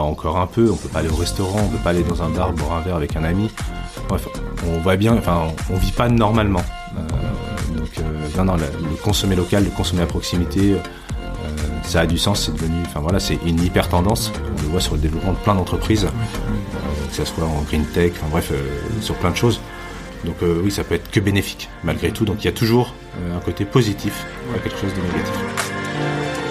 encore un peu. On peut pas aller au restaurant, on peut pas aller dans un bar boire un verre avec un ami. Bref, on voit bien, enfin, on, vit pas normalement. Euh, donc, euh, non, non, le, consommer local, le consommer à proximité, euh, ça a du sens. C'est devenu, enfin voilà, c'est une hyper tendance. On le voit sur le développement de plein d'entreprises, que ce soit en green tech, enfin bref, sur plein de choses. Donc oui, ça peut être que bénéfique malgré tout. Donc il y a toujours un côté positif à quelque chose de négatif.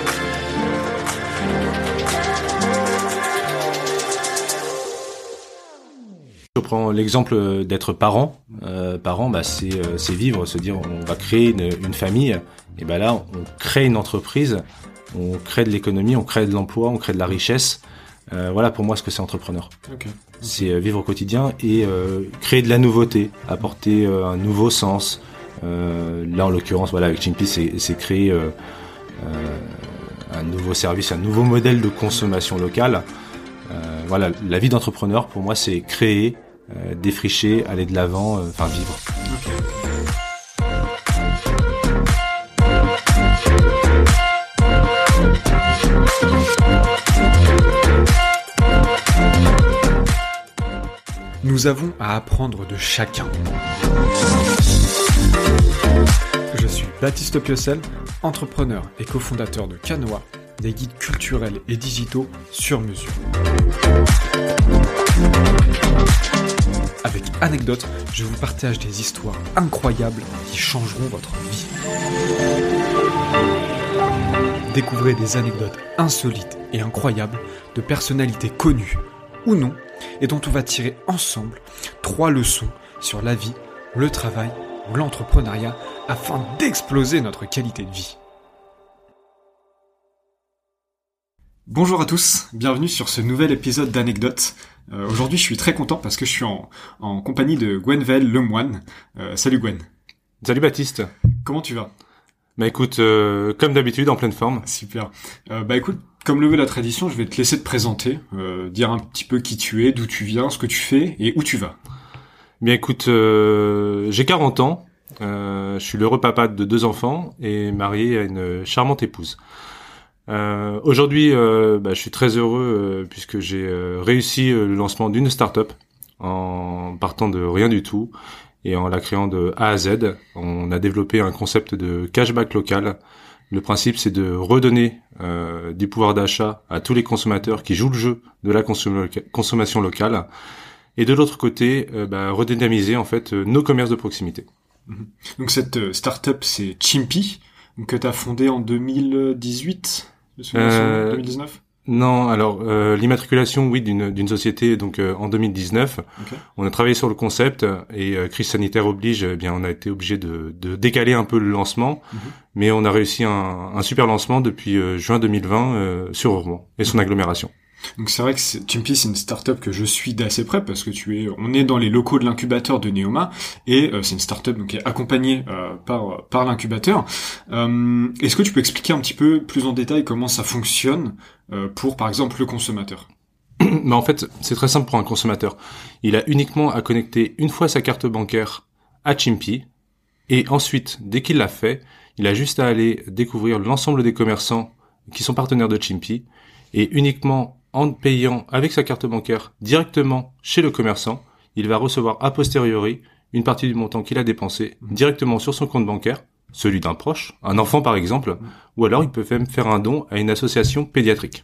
Je prends l'exemple d'être parent. Euh, parent, bah, c'est euh, vivre, se dire on va créer une, famille. Et ben là, on crée une entreprise, on crée de l'économie, on crée de l'emploi, on crée de la richesse. Euh, voilà pour moi ce que c'est entrepreneur. C'est euh, vivre au quotidien et euh, créer de la nouveauté, apporter un nouveau sens. là en l'occurrence, voilà avec Chimpy, c'est créer un nouveau service, un nouveau modèle de consommation locale. Voilà, la vie d'entrepreneur pour moi c'est créer euh, défricher, aller de l'avant, euh, enfin vivre. Nous avons à apprendre de chacun. Je suis Baptiste Piocel, entrepreneur et cofondateur de Canoa, des guides culturels et digitaux sur mesure. Avec anecdotes, je vous partage des histoires incroyables qui changeront votre vie. Découvrez des anecdotes insolites et incroyables de personnalités connues ou non, et dont on va tirer ensemble trois leçons sur la vie, le travail ou l'entrepreneuriat afin d'exploser notre qualité de vie. Bonjour à tous, bienvenue sur ce nouvel épisode d'Anecdotes. Euh, aujourd'hui, je suis très content parce que je suis en, en compagnie de Gwenvel Lemoine. Euh, salut Gwen. Salut Baptiste. Comment tu vas? Bah écoute, euh, comme d'habitude, en pleine forme. Super. bah écoute, comme le veut la tradition, je vais te laisser te présenter, dire un petit peu qui tu es, d'où tu viens, ce que tu fais et où tu vas. Bien écoute, j'ai 40 ans, je suis l'heureux papa de deux enfants et marié à une charmante épouse. Euh, Aujourd'hui, euh, bah, je suis très heureux euh, puisque j'ai euh, réussi euh, le lancement d'une startup en partant de rien du tout et en la créant de A à Z. On a développé un concept de cashback local. Le principe, c'est de redonner du pouvoir d'achat à tous les consommateurs qui jouent le jeu de la consommation locale. Et de l'autre côté, bah, redynamiser en fait nos commerces de proximité. Mhm. Donc cette startup, c'est Chimpy, que tu as fondé en 2018 2019 euh, non, alors euh, l'immatriculation, oui, d'une d'une société donc euh, en 2019. On a travaillé sur le concept et crise sanitaire oblige, eh bien on a été obligé de, de décaler un peu le lancement, mhm. mais on a réussi un, un super lancement depuis juin 2020 sur Rouen et son agglomération. Donc c'est vrai que Chimpy c'est une startup que je suis d'assez près parce que tu es, on est dans les locaux de l'incubateur de Neoma et euh, c'est une startup donc qui est accompagnée euh, par par l'incubateur. Euh, est-ce que tu peux expliquer un petit peu plus en détail comment ça fonctionne pour par exemple le consommateur? Mais en fait c'est très simple pour un consommateur. Il a uniquement à connecter une fois sa carte bancaire à Chimpy et ensuite dès qu'il l'a fait, il a juste à aller découvrir l'ensemble des commerçants qui sont partenaires de Chimpy et uniquement en payant avec sa carte bancaire directement chez le commerçant, il va recevoir a posteriori une partie du montant qu'il a dépensé directement sur son compte bancaire, celui d'un proche, un enfant par exemple, ou alors il peut même faire un don à une association pédiatrique.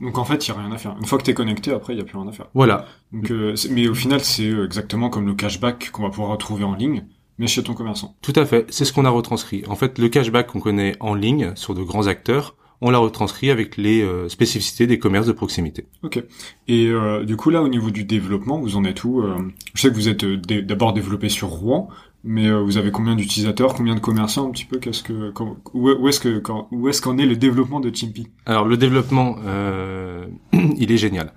Donc en fait, il n'y a rien à faire. Une fois que tu es connecté, après, il n'y a plus rien à faire. Voilà. Donc, euh, mais au final, c'est euh, exactement comme le cashback qu'on va pouvoir retrouver en ligne, mais chez ton commerçant. Tout à fait, c'est ce qu'on a retranscrit. En fait, le cashback qu'on connaît en ligne sur de grands acteurs, on l'a retranscrit avec les euh, spécificités des commerces de proximité. Ok. Et euh, du coup là, au niveau du développement, vous en êtes où euh, Je sais que vous êtes d'abord développé sur Rouen, mais vous avez combien d'utilisateurs, combien de commerçants un petit peu Qu'est-ce que où, est-ce que où est-ce qu'en est le développement de Chimpy Alors le développement, il est génial.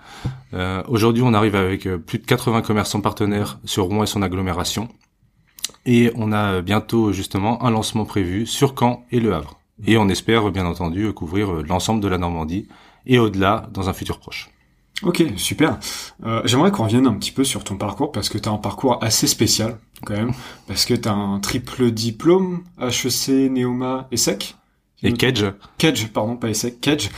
Aujourd'hui, on arrive avec plus de 80 commerçants partenaires sur Rouen et son agglomération, et on a bientôt justement un lancement prévu sur Caen et Le Havre. Et on espère bien entendu couvrir euh, l'ensemble de la Normandie et au-delà dans un futur proche. Ok, super. Euh, J'aimerais qu'on revienne un petit peu sur ton parcours parce que tu as un parcours assez spécial quand même, parce que tu as un triple diplôme HEC, Neoma et SEC. Et Kedge. Kedge, pardon, pas essai, Kedge.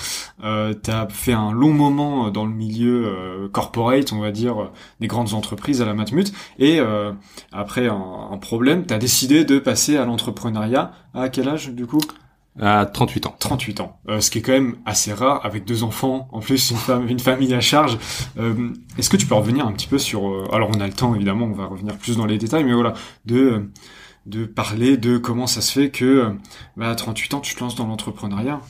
Euh, t'as fait un long moment dans le milieu euh, corporate, on va dire, des grandes entreprises à la Matmut. Et euh, après un, un problème, t'as décidé de passer à l'entrepreneuriat. À quel âge, du coup? À 38 ans. 38 ans. Euh, ce qui est quand même assez rare avec deux enfants, en plus une femme, une famille à charge. Euh, Est-ce que tu peux revenir un petit peu sur euh, alors on a le temps évidemment, on va revenir plus dans les détails mais voilà, de de parler de comment ça se fait que bah, à 38 ans tu te lances dans l'entrepreneuriat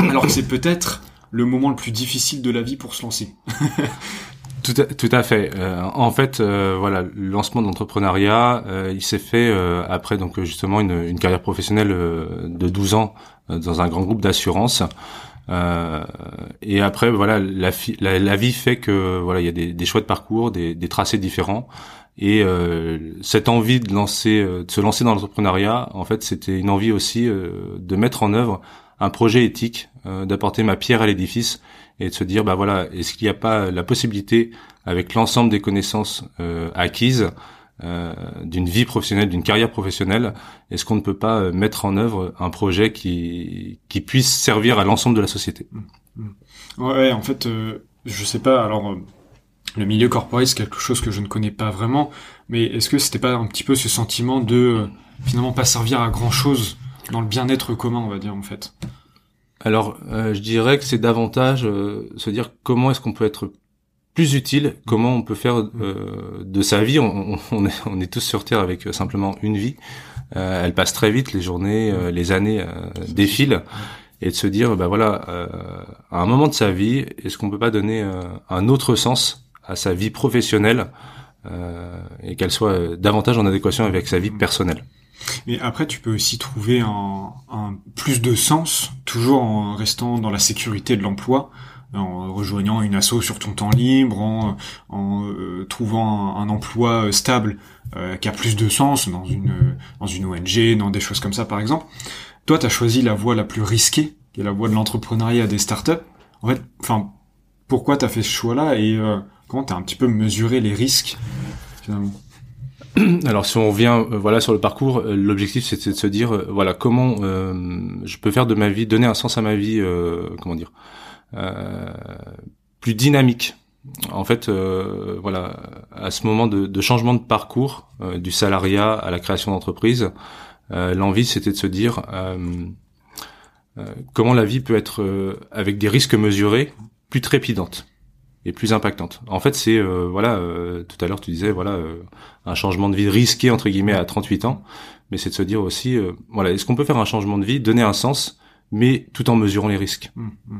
alors que c'est peut-être le moment le plus difficile de la vie pour se lancer. Tout à, tout à fait. Euh, en fait, euh, voilà, le lancement de l'entrepreneuriat, euh, il s'est fait après donc justement une, une carrière professionnelle de 12 ans dans un grand groupe d'assurance. et après, voilà, la, la, la, vie fait que voilà, il y a des, des choix de parcours, des, des tracés différents. Et cette envie de lancer, de se lancer dans l'entrepreneuriat, en fait, c'était une envie aussi de mettre en œuvre un projet éthique, d'apporter ma pierre à l'édifice et de se dire bah voilà est-ce qu'il n'y a pas la possibilité avec l'ensemble des connaissances euh, acquises euh, d'une vie professionnelle, d'une carrière professionnelle, est-ce qu'on ne peut pas euh, mettre en œuvre un projet qui qui puisse servir à l'ensemble de la société? Mmh. Mmh. Ouais, en fait, euh, je sais pas. Alors, euh, le milieu corporate, c'est quelque chose que je ne connais pas vraiment. Mais est-ce que c'était pas un petit peu ce sentiment de finalement pas servir à grand chose dans le bien-être commun, on va dire en fait? Alors, euh, je dirais que c'est davantage euh, se dire comment est-ce qu'on peut être plus utile, comment on peut faire euh, de sa vie. On, on, est, on, est, tous sur Terre avec simplement une vie. elle passe très vite, les journées, les années défilent. Et de se dire, bah voilà, à un moment de sa vie, est-ce qu'on peut pas donner un autre sens à sa vie professionnelle et qu'elle soit davantage en adéquation avec sa vie personnelle? Mais après, tu peux aussi trouver un, un, plus de sens, toujours en restant dans la sécurité de l'emploi, en rejoignant une asso sur ton temps libre, en, en euh, trouvant un, emploi stable euh, qui a plus de sens dans une dans une ONG, dans des choses comme ça, par exemple. Toi, tu as choisi la voie la plus risquée, qui est la voie de l'entrepreneuriat des startups. En fait, enfin, pourquoi t'as fait ce choix-là et euh, comment t'as un petit peu mesuré les risques finalement? Alors si on revient euh, voilà sur le parcours, euh, l'objectif c'était de se dire euh, voilà comment je peux faire de ma vie, donner un sens à ma vie, comment dire, plus dynamique. En fait, voilà, à ce moment de, de changement de parcours, du salariat à la création d'entreprise, l'envie c'était de se dire comment la vie peut être avec des risques mesurés plus trépidante et plus impactante. En fait, c'est voilà, tout à l'heure tu disais voilà un changement de vie risqué entre guillemets à 38 ans, mais c'est de se dire aussi, euh, voilà, est-ce qu'on peut faire un changement de vie, donner un sens, mais tout en mesurant les risques. Mmh, mmh.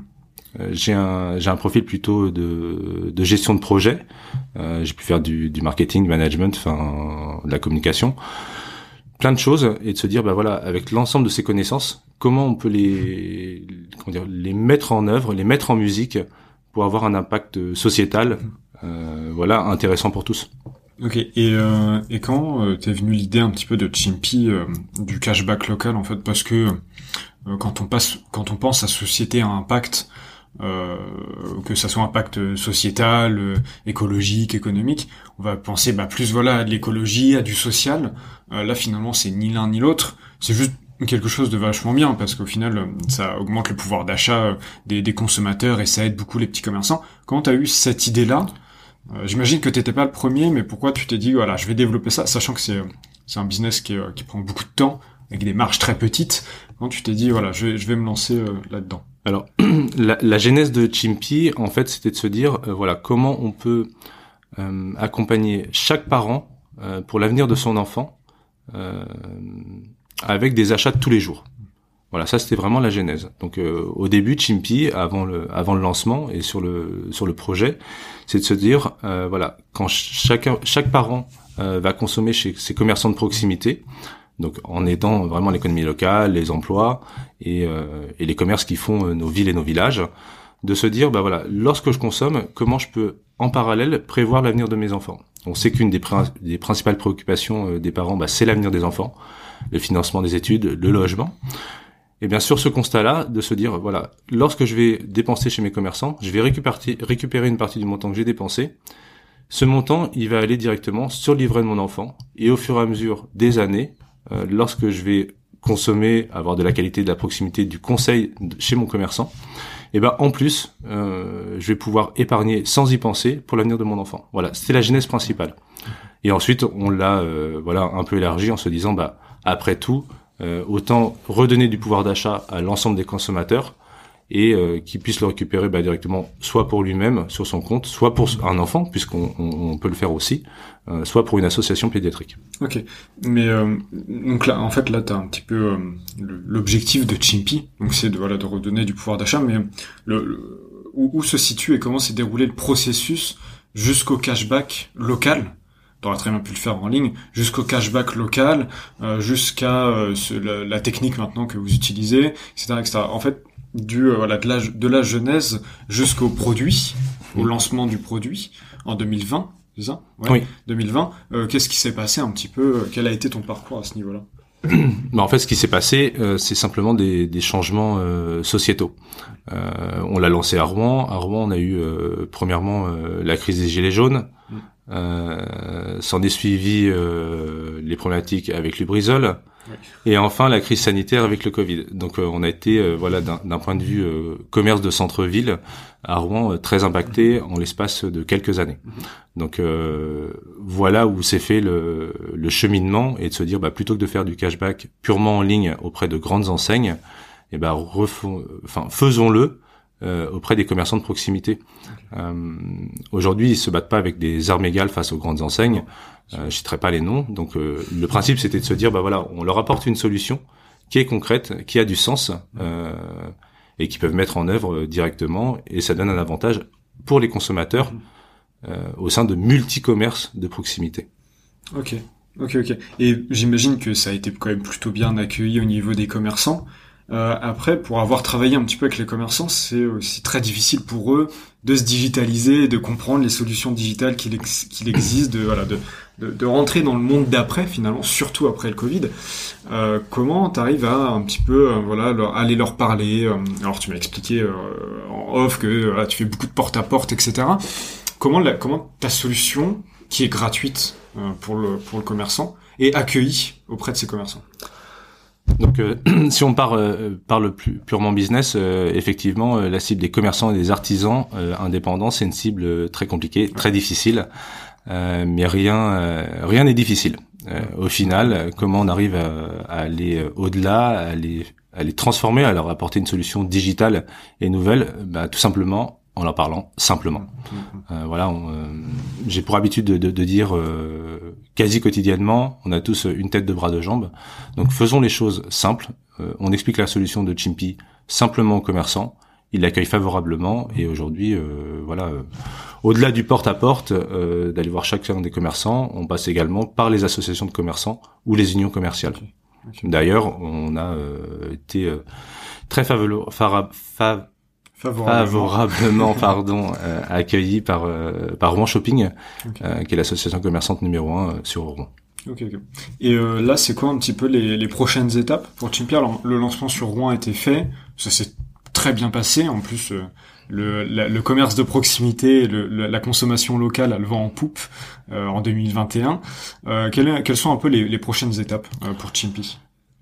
Euh, j'ai un j'ai un profil plutôt de, de gestion de projet. Euh, j'ai pu faire du, du marketing, du management, enfin de la communication, plein de choses, et de se dire bah voilà, avec l'ensemble de ces connaissances, comment on peut les comment dire les mettre en œuvre, les mettre en musique pour avoir un impact sociétal, mmh. euh, voilà, intéressant pour tous. Ok, et, euh, et quand euh, t'es venu l'idée un petit peu de Chimpy, euh, du cashback local en fait, parce que euh, quand on passe, quand on pense à société à impact, euh, que ça soit impact sociétal, écologique, économique, on va penser bah, plus voilà à de l'écologie, à du social. là finalement c'est ni l'un ni l'autre, c'est juste quelque chose de vachement bien parce qu'au final ça augmente le pouvoir d'achat des, des, consommateurs et ça aide beaucoup les petits commerçants. Quand t'as eu cette idée là, euh, j'imagine que t'étais pas le premier, mais pourquoi tu t'es dit voilà, je vais développer ça, sachant que c'est c'est un business qui, qui prend beaucoup de temps avec des marges très petites. Quand tu t'es dit voilà, je vais, je vais me lancer euh, là-dedans? Alors la, la, genèse de Chimpy, en fait, c'était de se dire euh, voilà comment on peut accompagner chaque parent pour l'avenir de son enfant avec des achats de tous les jours. Voilà, ça c'était vraiment la genèse. Donc euh, au début, Chimpy, avant le avant le lancement et sur le sur le projet, c'est de se dire euh, voilà quand chacun chaque parent euh, va consommer chez ses commerçants de proximité, donc en aidant vraiment l'économie locale, les emplois et, et les commerces qui font nos villes et nos villages, de se dire bah voilà lorsque je consomme, comment je peux en parallèle prévoir l'avenir de mes enfants? On sait qu'une des, des principales préoccupations des parents, bah, c'est l'avenir des enfants, le financement des études, le logement. Et bien sur ce constat-là, de se dire, voilà, lorsque je vais dépenser chez mes commerçants, je vais récupérer, une partie du montant que j'ai dépensé. Ce montant, il va aller directement sur le livret de mon enfant. Et au fur et à mesure des années, euh, lorsque je vais consommer, avoir de la qualité, de la proximité, du conseil chez mon commerçant, et ben en plus, euh, je vais pouvoir épargner sans y penser pour l'avenir de mon enfant. Voilà, c'était la genèse principale. Et ensuite, on l'a euh, voilà un peu élargi en se disant bah après tout, euh, autant redonner du pouvoir d'achat à l'ensemble des consommateurs et euh, qu'il puisse le récupérer bah, directement soit pour lui-même sur son compte, soit pour un enfant puisqu'on on, peut le faire aussi, euh, soit pour une association pédiatrique. Ok, mais euh, donc là en fait là tu un petit peu l'objectif de Chimpy, donc c'est de voilà de redonner du pouvoir d'achat, mais où, se situe et comment s'est déroulé le processus jusqu'au cashback local t'aurais très bien pu le faire en ligne, jusqu'au cashback local, jusqu'à la, la, technique maintenant que vous utilisez, etc., etc. En fait, du euh, voilà de la de la genèse jusqu'au produit, au lancement du produit en 2020, c'est ça? Oui. 2020. Euh, qu'est-ce qui s'est passé un petit peu euh, Quel a été ton parcours à ce niveau-là? Bah en fait, ce qui s'est passé, c'est simplement des, des changements sociétaux. on l'a lancé à Rouen. À Rouen, on a eu premièrement la crise des gilets jaunes. Mm. S'en est suivi les problématiques avec Lubrizol. Et enfin, la crise sanitaire avec le Covid. Donc, euh, on a été, euh, voilà, d'un point de vue euh, commerce de centre-ville à Rouen, très impacté en l'espace de quelques années. Donc, voilà où s'est fait le, le, cheminement et de se dire, bah, plutôt que de faire du cashback purement en ligne auprès de grandes enseignes, et eh ben, enfin, faisons-le auprès des commerçants de proximité. Aujourd'hui, ils se battent pas avec des armes égales face aux grandes enseignes. Euh, je citerai pas les noms. Donc euh, le principe c'était de se dire bah voilà, on leur apporte une solution qui est concrète, qui a du sens euh, et qui peuvent mettre en œuvre euh, directement et ça donne un avantage pour les consommateurs euh, au sein de multi-commerces de proximité. Ok, ok, ok. Et j'imagine que ça a été quand même plutôt bien accueilli au niveau des commerçants. Euh, après, pour avoir travaillé un petit peu avec les commerçants, c'est aussi très difficile pour eux de se digitaliser, de comprendre les solutions digitales qu'il existe, de voilà, de, de, de, rentrer dans le monde d'après finalement, surtout après le Covid. Euh, comment t'arrives à un petit peu euh, voilà aller leur parler euh, Alors tu m'as expliqué euh, en off que voilà, tu fais beaucoup de porte à porte, etc. Comment la, comment ta solution qui est gratuite pour le pour le commerçant est accueillie auprès de ces commerçants? Donc, euh, si on part euh, par le plus purement business, euh, effectivement, la cible des commerçants et des artisans indépendants, c'est une cible très compliquée, très difficile, mais rien, rien n'est difficile. au final, comment on arrive à, aller au-delà, à les, à les transformer, à leur apporter une solution digitale et nouvelle, bah, tout simplement en leur parlant simplement. Euh, voilà, euh, j'ai pour habitude de, de, de dire euh, quasi quotidiennement, on a tous une tête, de bras, de jambes. Donc faisons les choses simples. Euh, on explique la solution de Chimpy simplement aux commerçants. Ils l'accueillent favorablement et aujourd'hui, voilà, au-delà du porte-à-porte, d'aller voir chacun des commerçants, on passe également par les associations de commerçants ou les unions commerciales. D'ailleurs, on a été très favorable favorablement, pardon, euh, accueilli par euh, par Rouen Shopping, euh, qui est l'association commerçante numéro un sur Rouen. Ok, ok. Et là, c'est quoi un petit peu les, les prochaines étapes pour Chimpy Alors, le lancement sur Rouen a été fait, ça s'est très bien passé. En plus, le, le commerce de proximité, le, la consommation locale, elle vend en poupe en 2021. Quelles, quelles, sont un peu les, les prochaines étapes pour Chimpy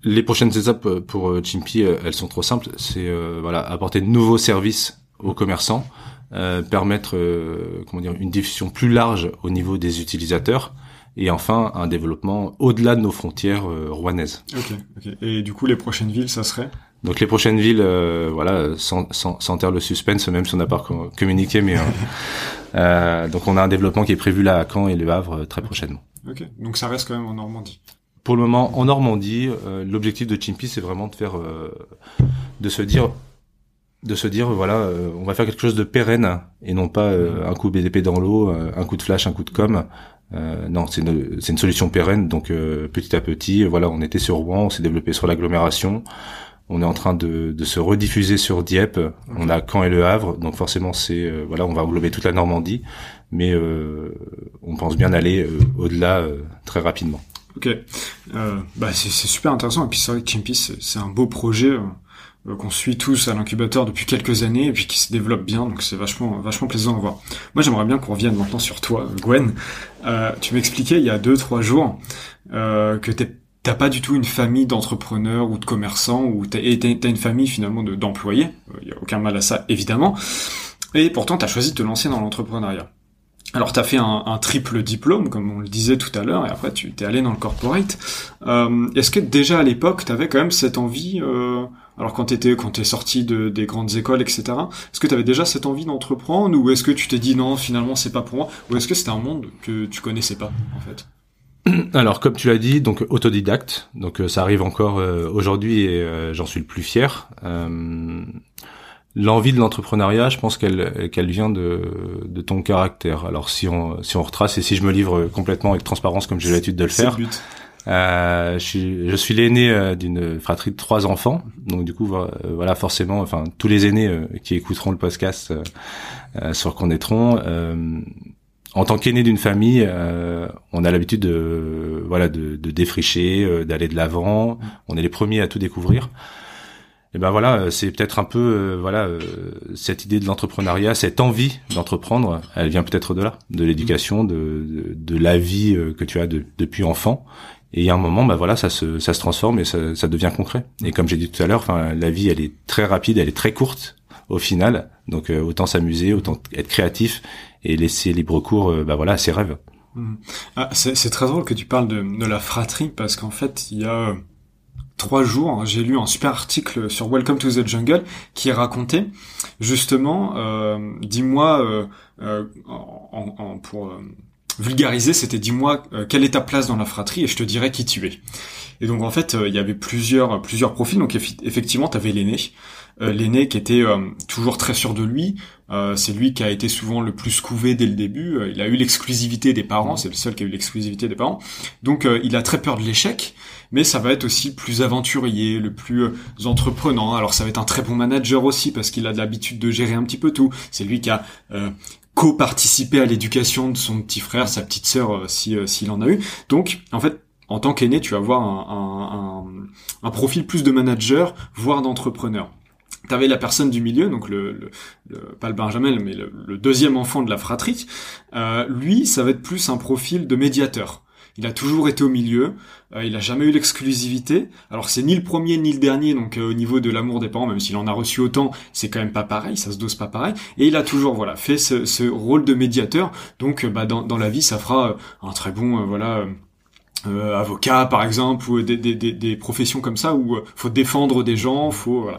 les prochaines étapes euh, pour euh, Chimpy, euh, elles sont trop simples. C'est voilà apporter de nouveaux services aux commerçants, permettre comment dire une diffusion plus large au niveau des utilisateurs et enfin un développement au-delà de nos frontières rouennaises. Ok, ok. Et du coup, les prochaines villes, ça serait? Donc les prochaines villes, voilà, sans, sans, sans taire le suspense, même si on n'a pas communiqué, mais donc on a un développement qui est prévu là à Caen et Le Havre très prochainement. Ok, donc ça reste quand même en Normandie pour le moment, en Normandie, euh, l'objectif de Chimpy, c'est vraiment de faire, euh, de se dire, de se dire, voilà, euh, on va faire quelque chose de pérenne et non pas un coup BDP dans l'eau, un coup de flash, un coup de com. non, c'est une, solution pérenne. Donc petit à petit, voilà, on était sur Rouen, on s'est développé sur l'agglomération. On est en train de, de, se rediffuser sur Dieppe. On a Caen et Le Havre, donc forcément c'est voilà, on va englober toute la Normandie, mais on pense bien aller au-delà très rapidement. Ok, euh, bah c'est super intéressant et puis c'est vrai que c'est un beau projet euh, qu'on suit tous à l'incubateur depuis quelques années et puis qui se développe bien donc c'est vachement vachement plaisant à voir. Moi j'aimerais bien qu'on revienne maintenant sur toi Gwen. Euh, tu m'expliquais il y a deux trois jours euh, que t'as pas du tout une famille d'entrepreneurs ou de commerçants ou t'as, une famille finalement de, d'employés. Il y a aucun mal à ça évidemment. Et pourtant t'as choisi de te lancer dans l'entrepreneuriat. Alors tu as fait un, triple diplôme, comme on le disait tout à l'heure, et après tu t'es allé dans le corporate. Euh, est-ce que déjà à l'époque, tu avais quand même cette envie, euh, alors quand t'étais quand t'es sorti de, des grandes écoles, etc. Est-ce que tu avais déjà cette envie d'entreprendre, ou est-ce que tu t'es dit non, finalement c'est pas pour moi, ou est-ce que c'était un monde que tu connaissais pas en fait? Alors, comme tu l'as dit, donc autodidacte, donc euh, ça arrive encore aujourd'hui et j'en suis le plus fier l'envie de l'entrepreneuriat, je pense qu'elle qu'elle vient de, de ton caractère. Alors si on si on retrace et si je me livre complètement avec transparence comme j'ai l'habitude de le faire. Euh, je suis, je suis l'aîné euh, d'une fratrie de trois enfants, donc du coup voilà forcément, enfin tous les aînés euh, qui écouteront le podcast euh, sur Connaîtront, en tant qu'aîné d'une famille, on a l'habitude de voilà de, de défricher, d'aller de l'avant. On est les premiers à tout découvrir et ben voilà, euh, c'est peut-être un peu euh, voilà euh, cette idée de l'entrepreneuriat, cette envie d'entreprendre, elle vient peut-être de là, de l'éducation, de, de, la vie que tu as depuis enfant. Et il y a un moment, bah voilà, ça se ça se transforme et ça, ça devient concret. Et comme j'ai dit tout à l'heure, enfin la vie, elle est très rapide, elle est très courte au final. Donc autant s'amuser, autant être créatif et laisser libre cours, bah voilà, à ses rêves. Mmh. Ah, c'est très drôle que tu parles de, de la fratrie parce qu'en fait, il y a trois jours, hein, j'ai lu un super article sur Welcome to the Jungle qui racontait justement, euh, dis-moi, euh, euh, en, pour vulgariser, c'était dis-moi quelle est ta place dans la fratrie et je te dirai qui tu es. Et donc en fait, il y avait plusieurs plusieurs profils. Donc effectivement, tu avais l'aîné, l'aîné qui était toujours très sûr de lui. c'est lui qui a été souvent le plus couvé dès le début. il a eu l'exclusivité des parents. C'est le seul qui a eu l'exclusivité des parents. Donc il a très peur de l'échec mais ça va être aussi plus aventurier, le plus euh, entreprenant. Alors ça va être un très bon manager aussi parce qu'il a l'habitude de gérer un petit peu tout. C'est lui qui a euh, co-participé à l'éducation de son petit frère, sa petite sœur, euh, si s'il en a eu. Donc en fait, en tant qu'aîné, tu vas avoir un, un, profil plus de manager, voire d'entrepreneur. T'avais la personne du milieu, donc le, le, pas le Benjamin, mais le, deuxième enfant de la fratrie. lui, ça va être plus un profil de médiateur. Il a toujours été au milieu. Euh, il a jamais eu l'exclusivité. Alors c'est ni le premier ni le dernier, donc euh, au niveau de l'amour des parents, même s'il en a reçu autant, c'est quand même pas pareil, ça se dose pas pareil. Et il a toujours voilà fait ce, rôle de médiateur. Donc euh, bah, dans, la vie, ça fera un très bon voilà. avocat par exemple ou des, professions comme ça où faut défendre des gens, faut.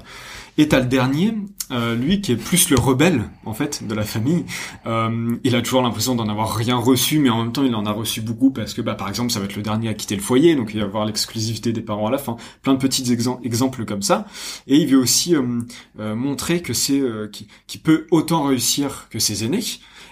Et t'as le dernier, euh, lui qui est plus le rebelle en fait de la famille. Euh, il a toujours l'impression d'en avoir rien reçu, mais en même temps il en a reçu beaucoup parce que bah par exemple ça va être le dernier à quitter le foyer, donc il va avoir l'exclusivité des parents à la fin. Plein de petits exemples comme ça. Et il veut aussi euh, montrer que c'est qui peut autant réussir que ses aînés.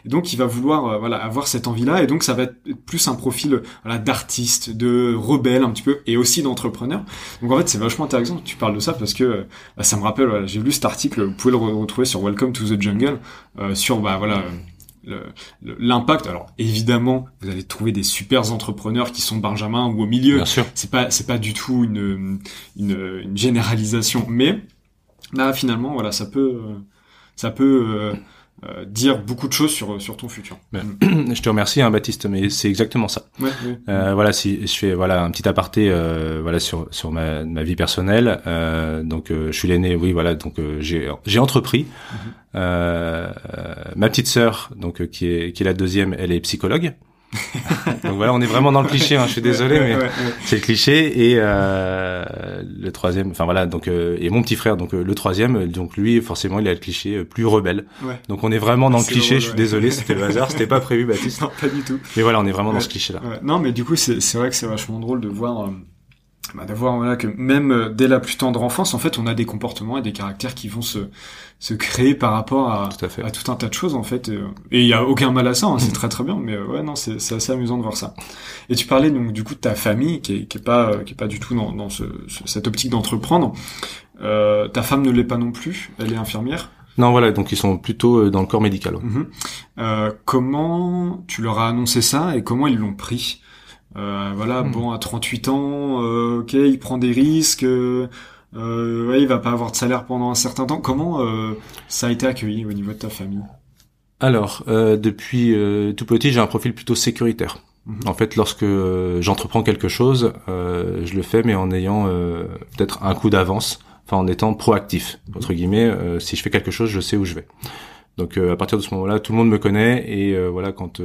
Et donc il va vouloir euh, voilà avoir cette envie-là et donc ça va être plus un profil voilà d'artiste, de rebelle un petit peu et aussi d'entrepreneur. Donc en fait c'est vachement intéressant que tu parles de ça parce que bah, ça me rappelle voilà, j'ai lu cet article, vous pouvez le retrouver sur Welcome to the Jungle euh, sur bah voilà l'impact alors évidemment vous allez trouver des super entrepreneurs qui sont Benjamin ou au milieu Bien sûr. c'est pas c'est pas du tout une, une, une généralisation mais là finalement voilà ça peut ça peut euh, euh, dire beaucoup de choses sur sur ton futur. je te remercie, hein, Baptiste, mais c'est exactement ça. Ouais, euh, voilà, si je fais voilà un petit aparté, euh, voilà sur sur ma, ma vie personnelle. Euh, donc, euh, je suis l'aîné, oui, voilà. Donc, j'ai j'ai entrepris. Mhm. ma petite sœur, donc qui est qui est la deuxième, elle est psychologue. donc voilà, on est vraiment dans le cliché. Hein, je suis désolé, mais c'est le cliché. Et euh, le troisième, enfin voilà, donc euh, et mon petit frère, donc euh, le troisième, donc lui, forcément, il a le cliché plus rebelle. Donc on est vraiment dans le cliché. je suis désolé, c'était le hasard, c'était pas prévu, Baptiste. Non, pas du tout. Mais voilà, on est vraiment dans ce cliché-là. Non, mais du coup, c'est vrai que c'est vachement drôle de voir. Bah, d'avoir voilà que même dès la plus tendre enfance en fait on a des comportements et des caractères qui vont se se créer par rapport à tout, à, tout un tas de choses en fait et il y a aucun mal à ça hein, c'est très très bien mais ouais non c'est assez amusant de voir ça. Et tu parlais donc du coup de ta famille qui est, qui est pas qui est pas du tout dans, dans ce, cette optique d'entreprendre. Euh, ta femme ne l'est pas non plus elle est infirmière? Non, voilà, donc ils sont plutôt euh, dans le corps médical. Mhm. Euh, comment tu leur as annoncé ça et comment ils l'ont pris? Euh, Voilà, hmm. bon, à 38 ans, euh, ok, il prend des risques, euh, euh, ouais, il va pas avoir de salaire pendant un certain temps. Comment euh, ça a été accueilli au niveau de ta famille? Alors, euh, depuis euh, tout petit, j'ai un profil plutôt sécuritaire. Mhm. En fait, lorsque j'entreprends quelque chose, je le fais, mais en ayant peut-être un coup d'avance, enfin en étant proactif. Entre guillemets, si je fais quelque chose, je sais où je vais. Donc à partir de ce moment-là, tout le monde me connaît et voilà quand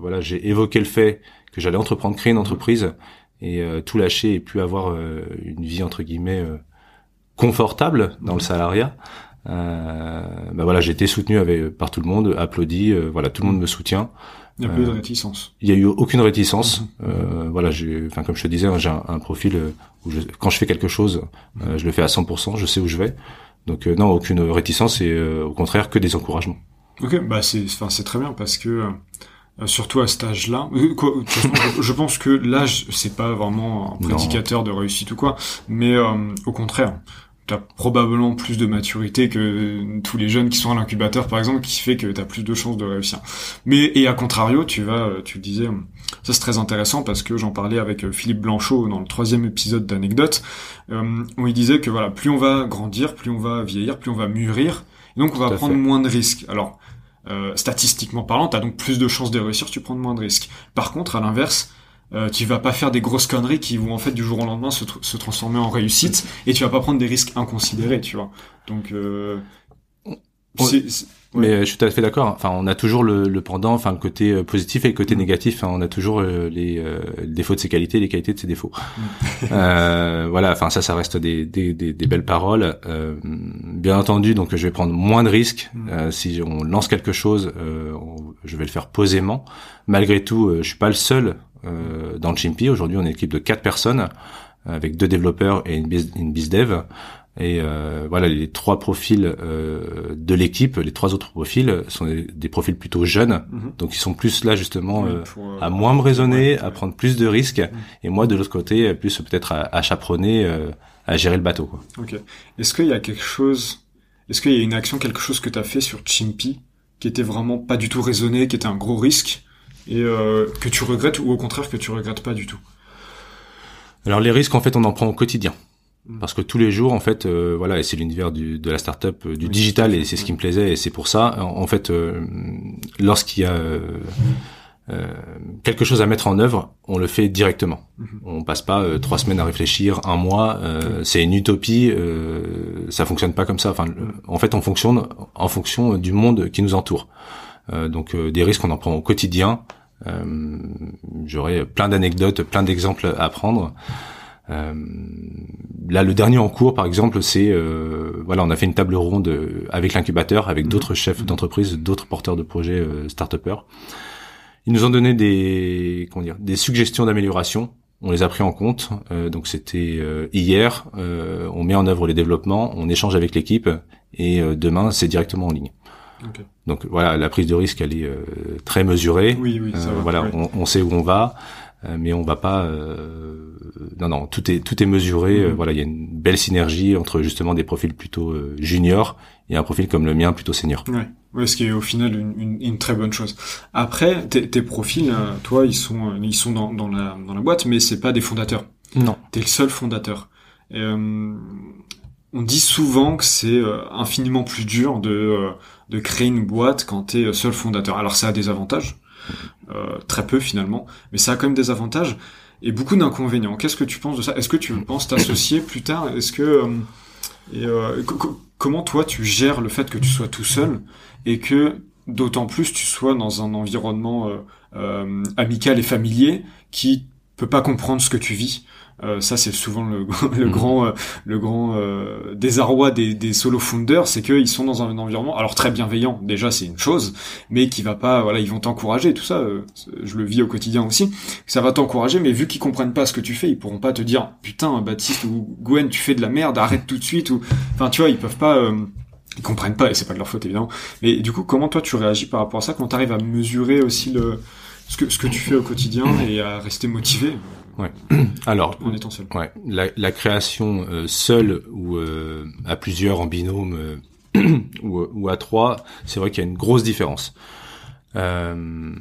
voilà j'ai évoqué le fait que j'allais entreprendre, créer une entreprise et tout lâcher et plus avoir une vie entre guillemets confortable dans le salariat. Euh, bah voilà, j'ai été soutenu avec, par tout le monde, applaudi, euh, voilà, tout le monde me soutient. Il n'y a plus de euh, réticence. Il y a eu aucune réticence. Mhm. Euh, voilà, j'ai, enfin comme je te disais, hein, j'ai un, profil où je, quand je fais quelque chose, je le fais à 100%, je sais où je vais. Donc non, aucune réticence et au contraire que des encouragements. Ok, bah c'est, enfin c'est très bien parce que surtout à cet âge-là. je, je pense que l'âge c'est pas vraiment un prédicateur de réussite ou quoi, mais au contraire, tu as probablement plus de maturité que tous les jeunes qui sont à l'incubateur par exemple qui fait que tu as plus de chances de réussir. Mais et à contrario, tu vas tu le disais ça c'est très intéressant parce que j'en parlais avec euh, Philippe Blanchot dans le troisième épisode d'anecdote euh, où il disait que voilà, plus on va grandir, plus on va vieillir, plus on va mûrir et donc on va prendre moins de risques. Alors euh, statistiquement parlant, tu as donc plus de chances de réussir, tu prends moins de risques. Par contre, à l'inverse, euh, tu vas pas faire des grosses conneries qui vont en fait du jour au lendemain se, se transformer en réussite et tu vas pas prendre des risques inconsidérés, tu vois. Donc euh, mais euh, je suis tout à fait d'accord. Enfin, on a toujours le, le, pendant, enfin le côté euh, positif et le côté mm. négatif. on a toujours les, défauts de ses qualités, les qualités de ses défauts. Mm. euh, voilà. Enfin, ça, ça reste des, des, des, des belles paroles. Euh, bien entendu, donc je vais prendre moins de risques mm. si on lance quelque chose. je vais le faire posément. Malgré tout, je suis pas le seul euh, dans Chimpy. Aujourd'hui, on est une équipe de quatre personnes avec deux développeurs et une biz, une dev. Et euh, voilà, les trois profils euh, de l'équipe, les trois autres profils sont des, profils plutôt jeunes, mhm. donc ils sont plus là justement euh, euh, à moins me raisonner, à prendre plus de risques, mhm. et moi de l'autre côté plus peut-être à, à chaperonner, à gérer le bateau. Quoi. Ok. Est-ce qu'il y a quelque chose, est-ce qu'il y a une action, quelque chose que tu as fait sur Chimpy qui était vraiment pas du tout raisonné, qui était un gros risque et euh, que tu regrettes ou au contraire que tu regrettes pas du tout Alors les risques en fait on en prend au quotidien hmm. parce que tous les jours en fait euh, voilà et c'est l'univers de la startup euh, du digital et c'est ce qui me plaisait et c'est pour ça en, fait lorsqu'il y a quelque chose à mettre en œuvre, on le fait directement. Hmm. On passe pas trois semaines à réfléchir, un mois. c'est une utopie. ça fonctionne pas comme ça. Enfin, en fait, on fonctionne en fonction du monde qui nous entoure. donc, des risques, on en prend au quotidien. Euh, j'aurais plein d'anecdotes, plein d'exemples à prendre. Euh, là, le dernier en cours, par exemple, c'est euh, voilà, on a fait une table ronde avec l'incubateur, avec mhm. d'autres chefs d'entreprise, d'autres porteurs de projets euh, start-upers. Ils nous ont donné des comment dire, des suggestions d'amélioration. On les a pris en compte. Euh, donc c'était hier. on met en œuvre les développements, on échange avec l'équipe et demain c'est directement en ligne. Donc voilà, la prise de risque, elle est euh, très mesurée. Oui, oui, ça euh, Voilà, on, sait où on va, euh, mais on va pas. non, non, tout est tout est mesuré. Mhm. voilà, il y a une belle synergie entre justement des profils plutôt juniors et un profil comme le mien plutôt senior. Ouais. Ouais, ce qui est au final une, une, très bonne chose. Après, tes, tes profils, toi, ils sont ils sont dans, dans la dans la boîte, mais c'est pas des fondateurs. Non. T'es le seul fondateur. Euh, on dit souvent que c'est infiniment plus dur de de créer une boîte quand tu es seul fondateur. Alors ça a des avantages, euh, très peu finalement, mais ça a quand même des avantages et beaucoup d'inconvénients. Qu'est-ce que tu penses de ça? Est-ce que tu penses t'associer plus tard? Est-ce que euh, et, euh, comment toi tu gères le fait que tu sois tout seul et que d'autant plus tu sois dans un environnement amical et familier qui peut pas comprendre ce que tu vis? Euh, ça, c'est souvent le, le mhm. grand, euh, le grand euh, désarroi des, des solo founders, c'est qu'ils sont dans un environnement, alors très bienveillant, déjà c'est une chose, mais qui va pas, voilà, ils vont t'encourager, tout ça, je le vis au quotidien aussi, ça va t'encourager, mais vu qu'ils comprennent pas ce que tu fais, ils pourront pas te dire, putain, Baptiste ou Gwen, tu fais de la merde, arrête tout de suite, ou, enfin, tu vois, ils peuvent pas, ils comprennent pas, et c'est pas de leur faute évidemment. Mais du coup, comment toi tu réagis par rapport à ça, quand tu arrives à mesurer aussi le, ce que, ce que tu fais au quotidien et à rester motivé? Ouais. Alors, en étant seul. Ouais, la, la création euh, seule ou euh, à plusieurs en binôme euh, ou, ou, à trois, c'est vrai qu'il y a une grosse différence. Euh,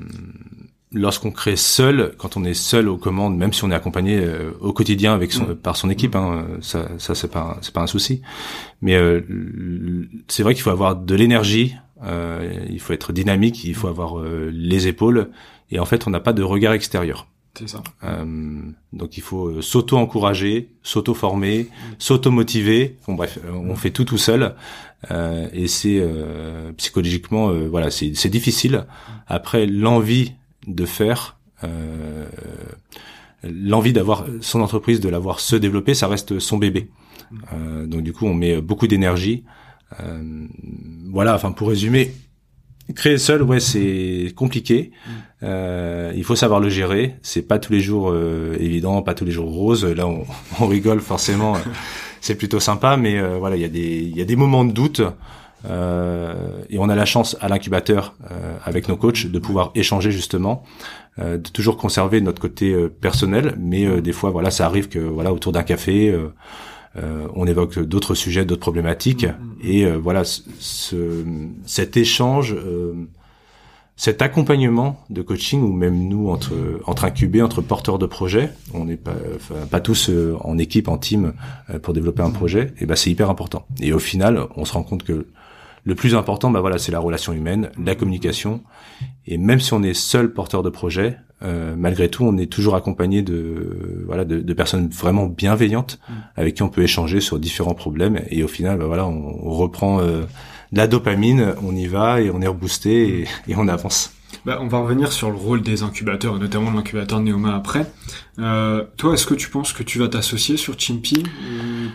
Lorsqu'on crée seul, quand on est seul aux commandes, même si on est accompagné au quotidien avec son, par son équipe, hein, ça, ça c'est pas c'est pas un souci. Mais c'est vrai qu'il faut avoir de l'énergie, il faut être dynamique, il faut avoir les épaules, et en fait, on n'a pas de regard extérieur. C'est ça. donc il faut s'auto-encourager, s'auto-former, s'auto-motiver. Bon bref, on fait tout tout seul. Euh, et c'est euh, psychologiquement, euh, voilà, c'est difficile. Après, l'envie de faire, l'envie d'avoir son entreprise, de l'avoir se développer, ça reste son bébé. donc du coup, on met beaucoup d'énergie. voilà, enfin pour résumer, créer seul, ouais, c'est compliqué. Euh, il faut savoir le gérer. C'est pas tous les jours évident, pas tous les jours rose. Là, on, on rigole forcément c'est plutôt sympa, mais euh, voilà, il y a des il y a des moments de doute. Euh, et on a la chance à l'incubateur euh, avec nos coachs de pouvoir échanger justement, de toujours conserver notre côté personnel, mais des fois voilà ça arrive que voilà autour d'un café on évoque d'autres sujets, d'autres problématiques mm, mm, mm. et voilà ce, cet échange cet accompagnement de coaching ou même nous entre entre incubés, entre porteurs de projets, on n'est pas pas tous euh, en équipe, en team euh, pour développer un projet, et ben c'est hyper important. Et au final, on se rend compte que le plus important, bah voilà, c'est la relation humaine, la communication. Et même si on est seul porteur de projet, euh, malgré tout, on est toujours accompagné de voilà de, de, personnes vraiment bienveillantes avec qui on peut échanger sur différents problèmes. Et au final, bah voilà, on, on reprend la dopamine, on y va et on est reboosté et, on avance. Bah, on va revenir sur le rôle des incubateurs, notamment l'incubateur Neoma après. Euh, toi, est-ce que tu penses que tu vas t'associer sur Chimpy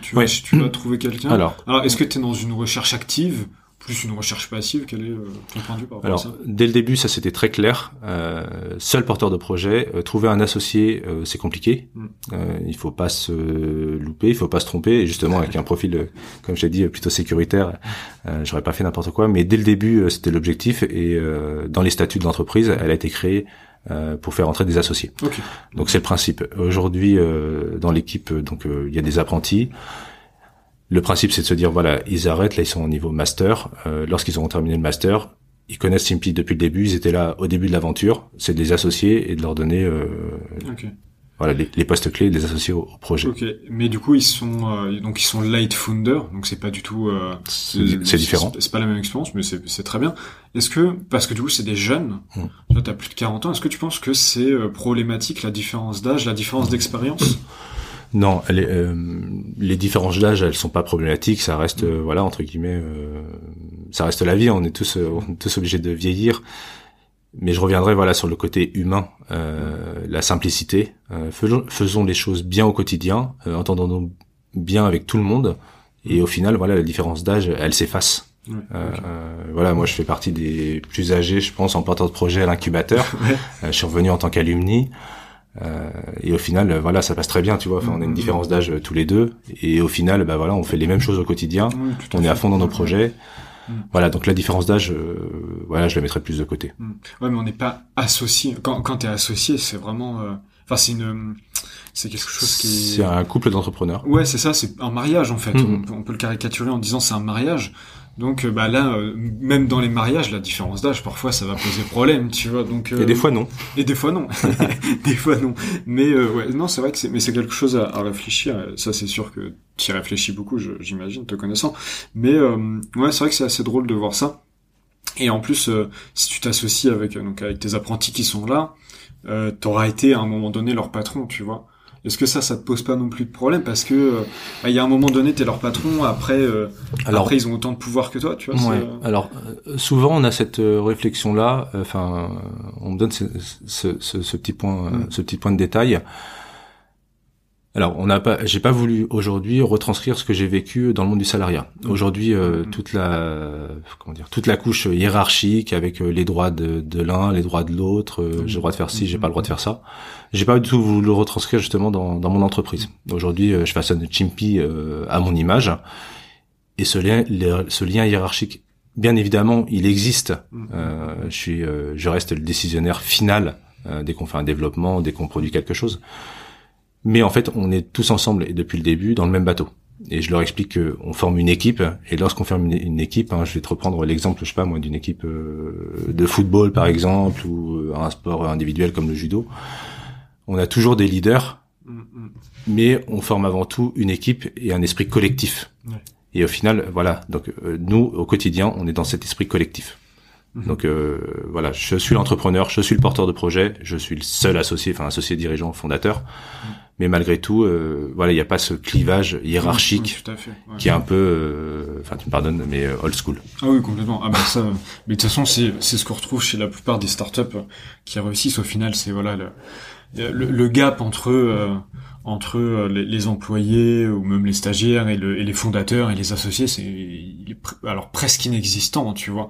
tu, vas, tu vas trouver quelqu'un? Alors, Alors est-ce que tu es dans une recherche active? Plus une recherche passive Quel est euh, ton point de vue par rapport Alors, à ça? dès le début, ça c'était très clair. Euh, seul porteur de projet, euh, trouver un associé, euh, c'est compliqué. Mm. Euh, il faut pas se louper, il faut pas se tromper. Et justement, avec un profil, comme j'ai dit, plutôt sécuritaire, j'aurais pas fait n'importe quoi. Mais dès le début, c'était l'objectif. Et dans les statuts de l'entreprise, elle a été créée pour faire entrer des associés. Okay. Donc c'est le principe. Aujourd'hui, dans l'équipe, donc il y a des apprentis. Le principe, c'est de se dire, voilà, ils arrêtent, là, ils sont au niveau master. Euh, Lorsqu'ils auront terminé le master, ils connaissent Simply depuis le début, ils étaient là au début de l'aventure. C'est de les associer et de leur donner euh, voilà les, postes clés, de les associer au, projet. Ok, mais du coup, ils sont euh, donc ils sont light founder, donc c'est pas du tout. Euh, c'est différent. C'est pas la même expérience, mais c'est très bien. Est-ce que parce que du coup, c'est des jeunes, hum. toi, t'as plus de 40 ans, est-ce que tu penses que c'est euh, problématique la différence d'âge, la différence d'expérience? Non, elle euh, les différences d'âge, elles sont pas problématiques. Ça reste, euh, voilà, entre guillemets, euh, ça reste la vie. On est tous, on est tous obligés de vieillir. Mais je reviendrai, voilà, sur le côté humain, la simplicité. Faisons, faisons, les choses bien au quotidien, entendons-nous bien avec tout le monde. Et au final, voilà, la différence d'âge, elle s'efface. voilà, moi je fais partie des plus âgés, je pense, en porteur de projet à l'incubateur. je suis revenu en tant qu'alumni. Euh, et au final, euh, voilà, ça passe très bien, tu vois. Enfin, on a une mm-hmm. différence d'âge euh, tous les deux, et au final, bah voilà, on fait les mêmes choses au quotidien. on est à fond dans nos projets. Mm. Voilà, donc la différence d'âge, voilà, je la mettrais plus de côté. Mm. Ouais, mais on n'est pas associé. Quand, quand t'es associé, c'est vraiment, enfin, c'est une, c'est quelque chose qui. C'est un couple d'entrepreneurs. Ouais, c'est ça, c'est un mariage en fait. Mm-hmm. On, on, peut le caricaturer en disant c'est un mariage. Donc euh, bah là, euh, même dans les mariages, la différence d'âge, parfois, ça va poser problème, tu vois. Donc et des fois non. Et des fois non. des fois non. Mais ouais, non, c'est vrai que c'est, mais c'est quelque chose à, réfléchir. Ça, c'est sûr que tu y réfléchis beaucoup, j'imagine, te connaissant. Mais ouais, c'est vrai que c'est assez drôle de voir ça. Et en plus, si tu t'associes avec donc avec tes apprentis qui sont là, euh, t'auras été à un moment donné leur patron, tu vois. Est-ce que ça, ça te pose pas non plus de problème parce que euh, bah, il y a un moment donné, t'es leur patron, après, euh, après ils ont autant de pouvoir que toi, tu vois. Ouais. Euh, Alors souvent on a cette réflexion là. Enfin, on me donne ce, ce, ce, petit point, mm. ce petit point de détail. Alors, on n'a pas, j'ai pas voulu aujourd'hui retranscrire ce que j'ai vécu dans le monde du salariat. Aujourd'hui, euh, mm-hmm. toute la, comment dire, toute la couche hiérarchique avec euh, les droits de, de l'un, les droits de l'autre. Euh, j'ai le droit de faire ci, j'ai pas le droit de faire ça. J'ai pas du tout voulu le retranscrire justement dans, dans mon entreprise. Aujourd'hui, je façonne Chimpy à mon image et ce lien, ce lien hiérarchique, bien évidemment, il existe. Mm-hmm. je suis, je reste le décisionnaire final dès qu'on fait un développement, dès qu'on produit quelque chose. Mais en fait, on est tous ensemble et depuis le début dans le même bateau. Et je leur explique qu'on forme une équipe. Et lorsqu'on forme une, équipe, hein, je vais te reprendre l'exemple, je sais pas moi, d'une équipe euh, de football par exemple ou euh, un sport individuel comme le judo. On a toujours des leaders, mais on forme avant tout une équipe et un esprit collectif. Et au final, voilà. Donc nous, au quotidien, on est dans cet esprit collectif. Donc voilà, je suis l'entrepreneur, je suis le porteur de projet, je suis le seul associé, enfin associé dirigeant, fondateur. Mais malgré tout, euh, voilà, il n'y a pas ce clivage hiérarchique qui est un peu, euh, enfin, tu me pardonnes, mais euh, old school. Ah oui, complètement. Ah bah ça, mais de toute façon, c'est c'est ce qu'on retrouve chez la plupart des startups qui réussissent. Au final, c'est voilà le, le, gap entre entre les, employés ou même les stagiaires et, le, et les fondateurs et les associés, c'est alors presque inexistant, tu vois.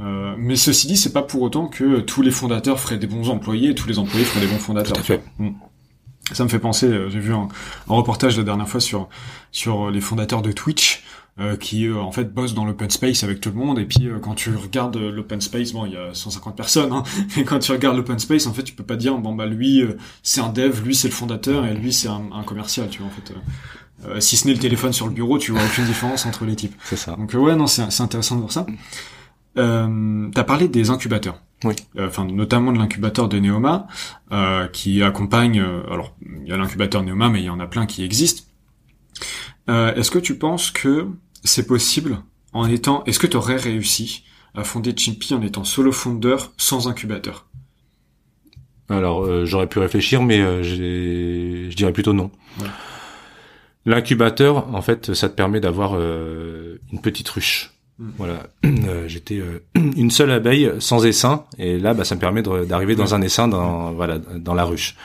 Euh, mais ceci dit, c'est pas pour autant que tous les fondateurs feraient des bons employés et tous les employés feraient des bons fondateurs. Tout à fait. Mm. Ça me fait penser, euh, j'ai vu un, reportage la dernière fois sur sur les fondateurs de Twitch euh, qui euh, en fait bossent dans l'open space avec tout le monde et puis quand tu regardes l'open space bon il y a 150 personnes hein, mais quand tu regardes l'open space en fait tu peux pas dire bon bah lui c'est un dev lui c'est le fondateur et lui c'est un, un, commercial tu vois en fait si ce n'est le téléphone sur le bureau tu vois aucune différence entre les types c'est ça donc ouais non c'est intéressant de voir ça euh, t'as parlé des incubateurs oui. Euh, enfin notamment de l'incubateur de Neoma euh, qui accompagne. Euh, alors il y a l'incubateur Neoma, mais il y en a plein qui existent. Est-ce que tu penses que c'est possible en étant Est-ce que tu aurais réussi à fonder Chimpy en étant solo fondeur sans incubateur? Alors j'aurais pu réfléchir, mais je dirais plutôt non. L'incubateur, en fait, ça te permet d'avoir une petite ruche. Mm. Voilà, euh, j'étais euh, une seule abeille sans essaim, et là, bah, ça me permet d'arriver dans un essaim dans voilà dans la ruche.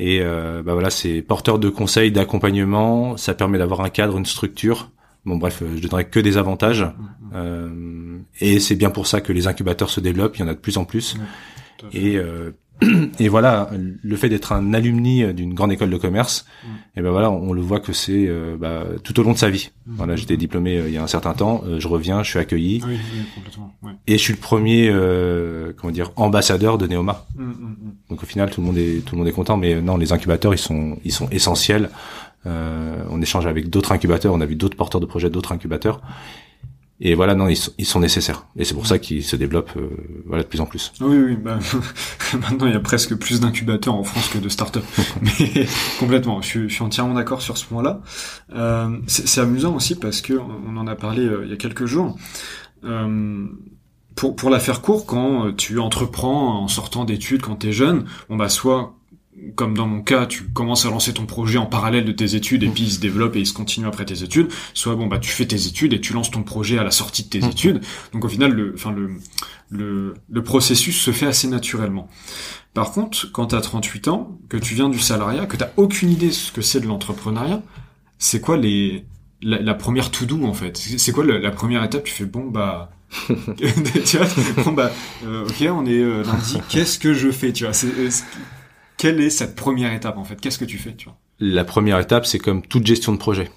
Et euh, bah voilà, c'est porteur de conseils, d'accompagnement, ça permet d'avoir un cadre, une structure. Bon bref, je donnerai que des avantages. Mm, mm. et c'est bien pour ça que les incubateurs se développent, il y en a de plus en plus. et et voilà, le fait d'être un alumni d'une grande école de commerce, mm. et eh ben voilà, on le voit que c'est euh, bah, tout au long de sa vie. Mm. Voilà, j'étais diplômé euh, il y a un certain temps, euh, je reviens, je suis accueilli, oui, oui, complètement, ouais. et je suis le premier, comment dire, ambassadeur de Neoma. Mm, Donc au final, tout le monde est tout le monde est content, mais non, les incubateurs, ils sont ils sont essentiels. On échange avec d'autres incubateurs, on a vu d'autres porteurs de projets, d'autres incubateurs, et voilà, non, ils sont, ils sont nécessaires. Et c'est pour ça qu'ils se développent euh, voilà, de plus en plus. Oui, oui, bah, maintenant il y a presque plus d'incubateurs en France que de startups. Mais complètement, je suis, je suis entièrement d'accord sur ce point-là. Euh, c'est amusant aussi parce que on en a parlé euh, il y a quelques jours. Euh, pour, pour la faire court, quand tu entreprends en sortant d'études, quand tu es jeune, on bah soit comme dans mon cas, tu commences à lancer ton projet en parallèle de tes études et puis il se développe et il se continue après tes études. Soit bon bah tu fais tes études et tu lances ton projet à la sortie de tes mmh. études. Donc au final, le, enfin le, le, le processus se fait assez naturellement. Par contre, quand tu as 38 ans, que tu viens du salariat, que tu aucune idée de ce que c'est de l'entrepreneuriat, c'est quoi les la, première to do en fait? C'est quoi la, première étape? Tu fais bon bah tu vois bon bah euh, ok on est euh, lundi qu'est-ce que je fais? Tu vois c'est quelle est cette première étape en fait? Qu'est-ce que tu fais tu vois? La première étape, c'est comme toute gestion de projet.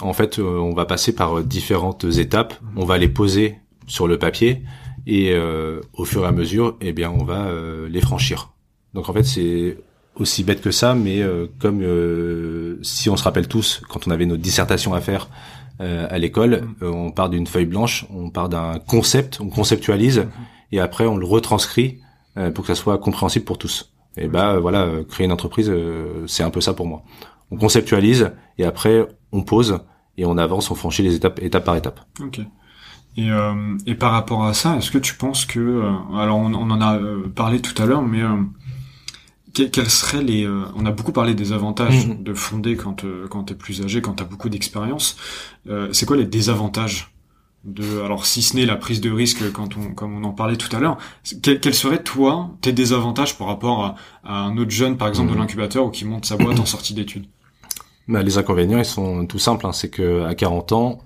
En fait, euh, on va passer par euh, différentes étapes. On va les poser sur le papier et euh, au fur et à mesure, eh bien, on va les franchir. Donc en fait, c'est aussi bête que ça, mais comme si on se rappelle tous, quand on avait nos dissertations à faire à l'école, on part d'une feuille blanche, on part d'un concept, on conceptualise, mm-hmm. et après on le retranscrit pour que ça soit compréhensible pour tous. Et bah voilà, euh, créer une entreprise, euh, c'est un peu ça pour moi. On conceptualise et après on pose et on avance, on franchit les étapes étape par étape. Ok. Et, euh, et par rapport à ça, est-ce que tu penses que, euh, alors on, on, en a parlé tout à l'heure, mais quels seraient les, on a beaucoup parlé des avantages mhm. de fonder quand quand t'es plus âgé, quand t'as beaucoup d'expérience. c'est quoi les désavantages de alors si ce n'est la prise de risque quand on comme on en parlait tout à l'heure quels quel seraient toi tes désavantages par rapport à, un autre jeune par exemple de mhm. l'incubateur ou qui monte sa boîte en sortie d'études? Bah, les inconvénients ils sont tout simples hein. c'est que à 40 ans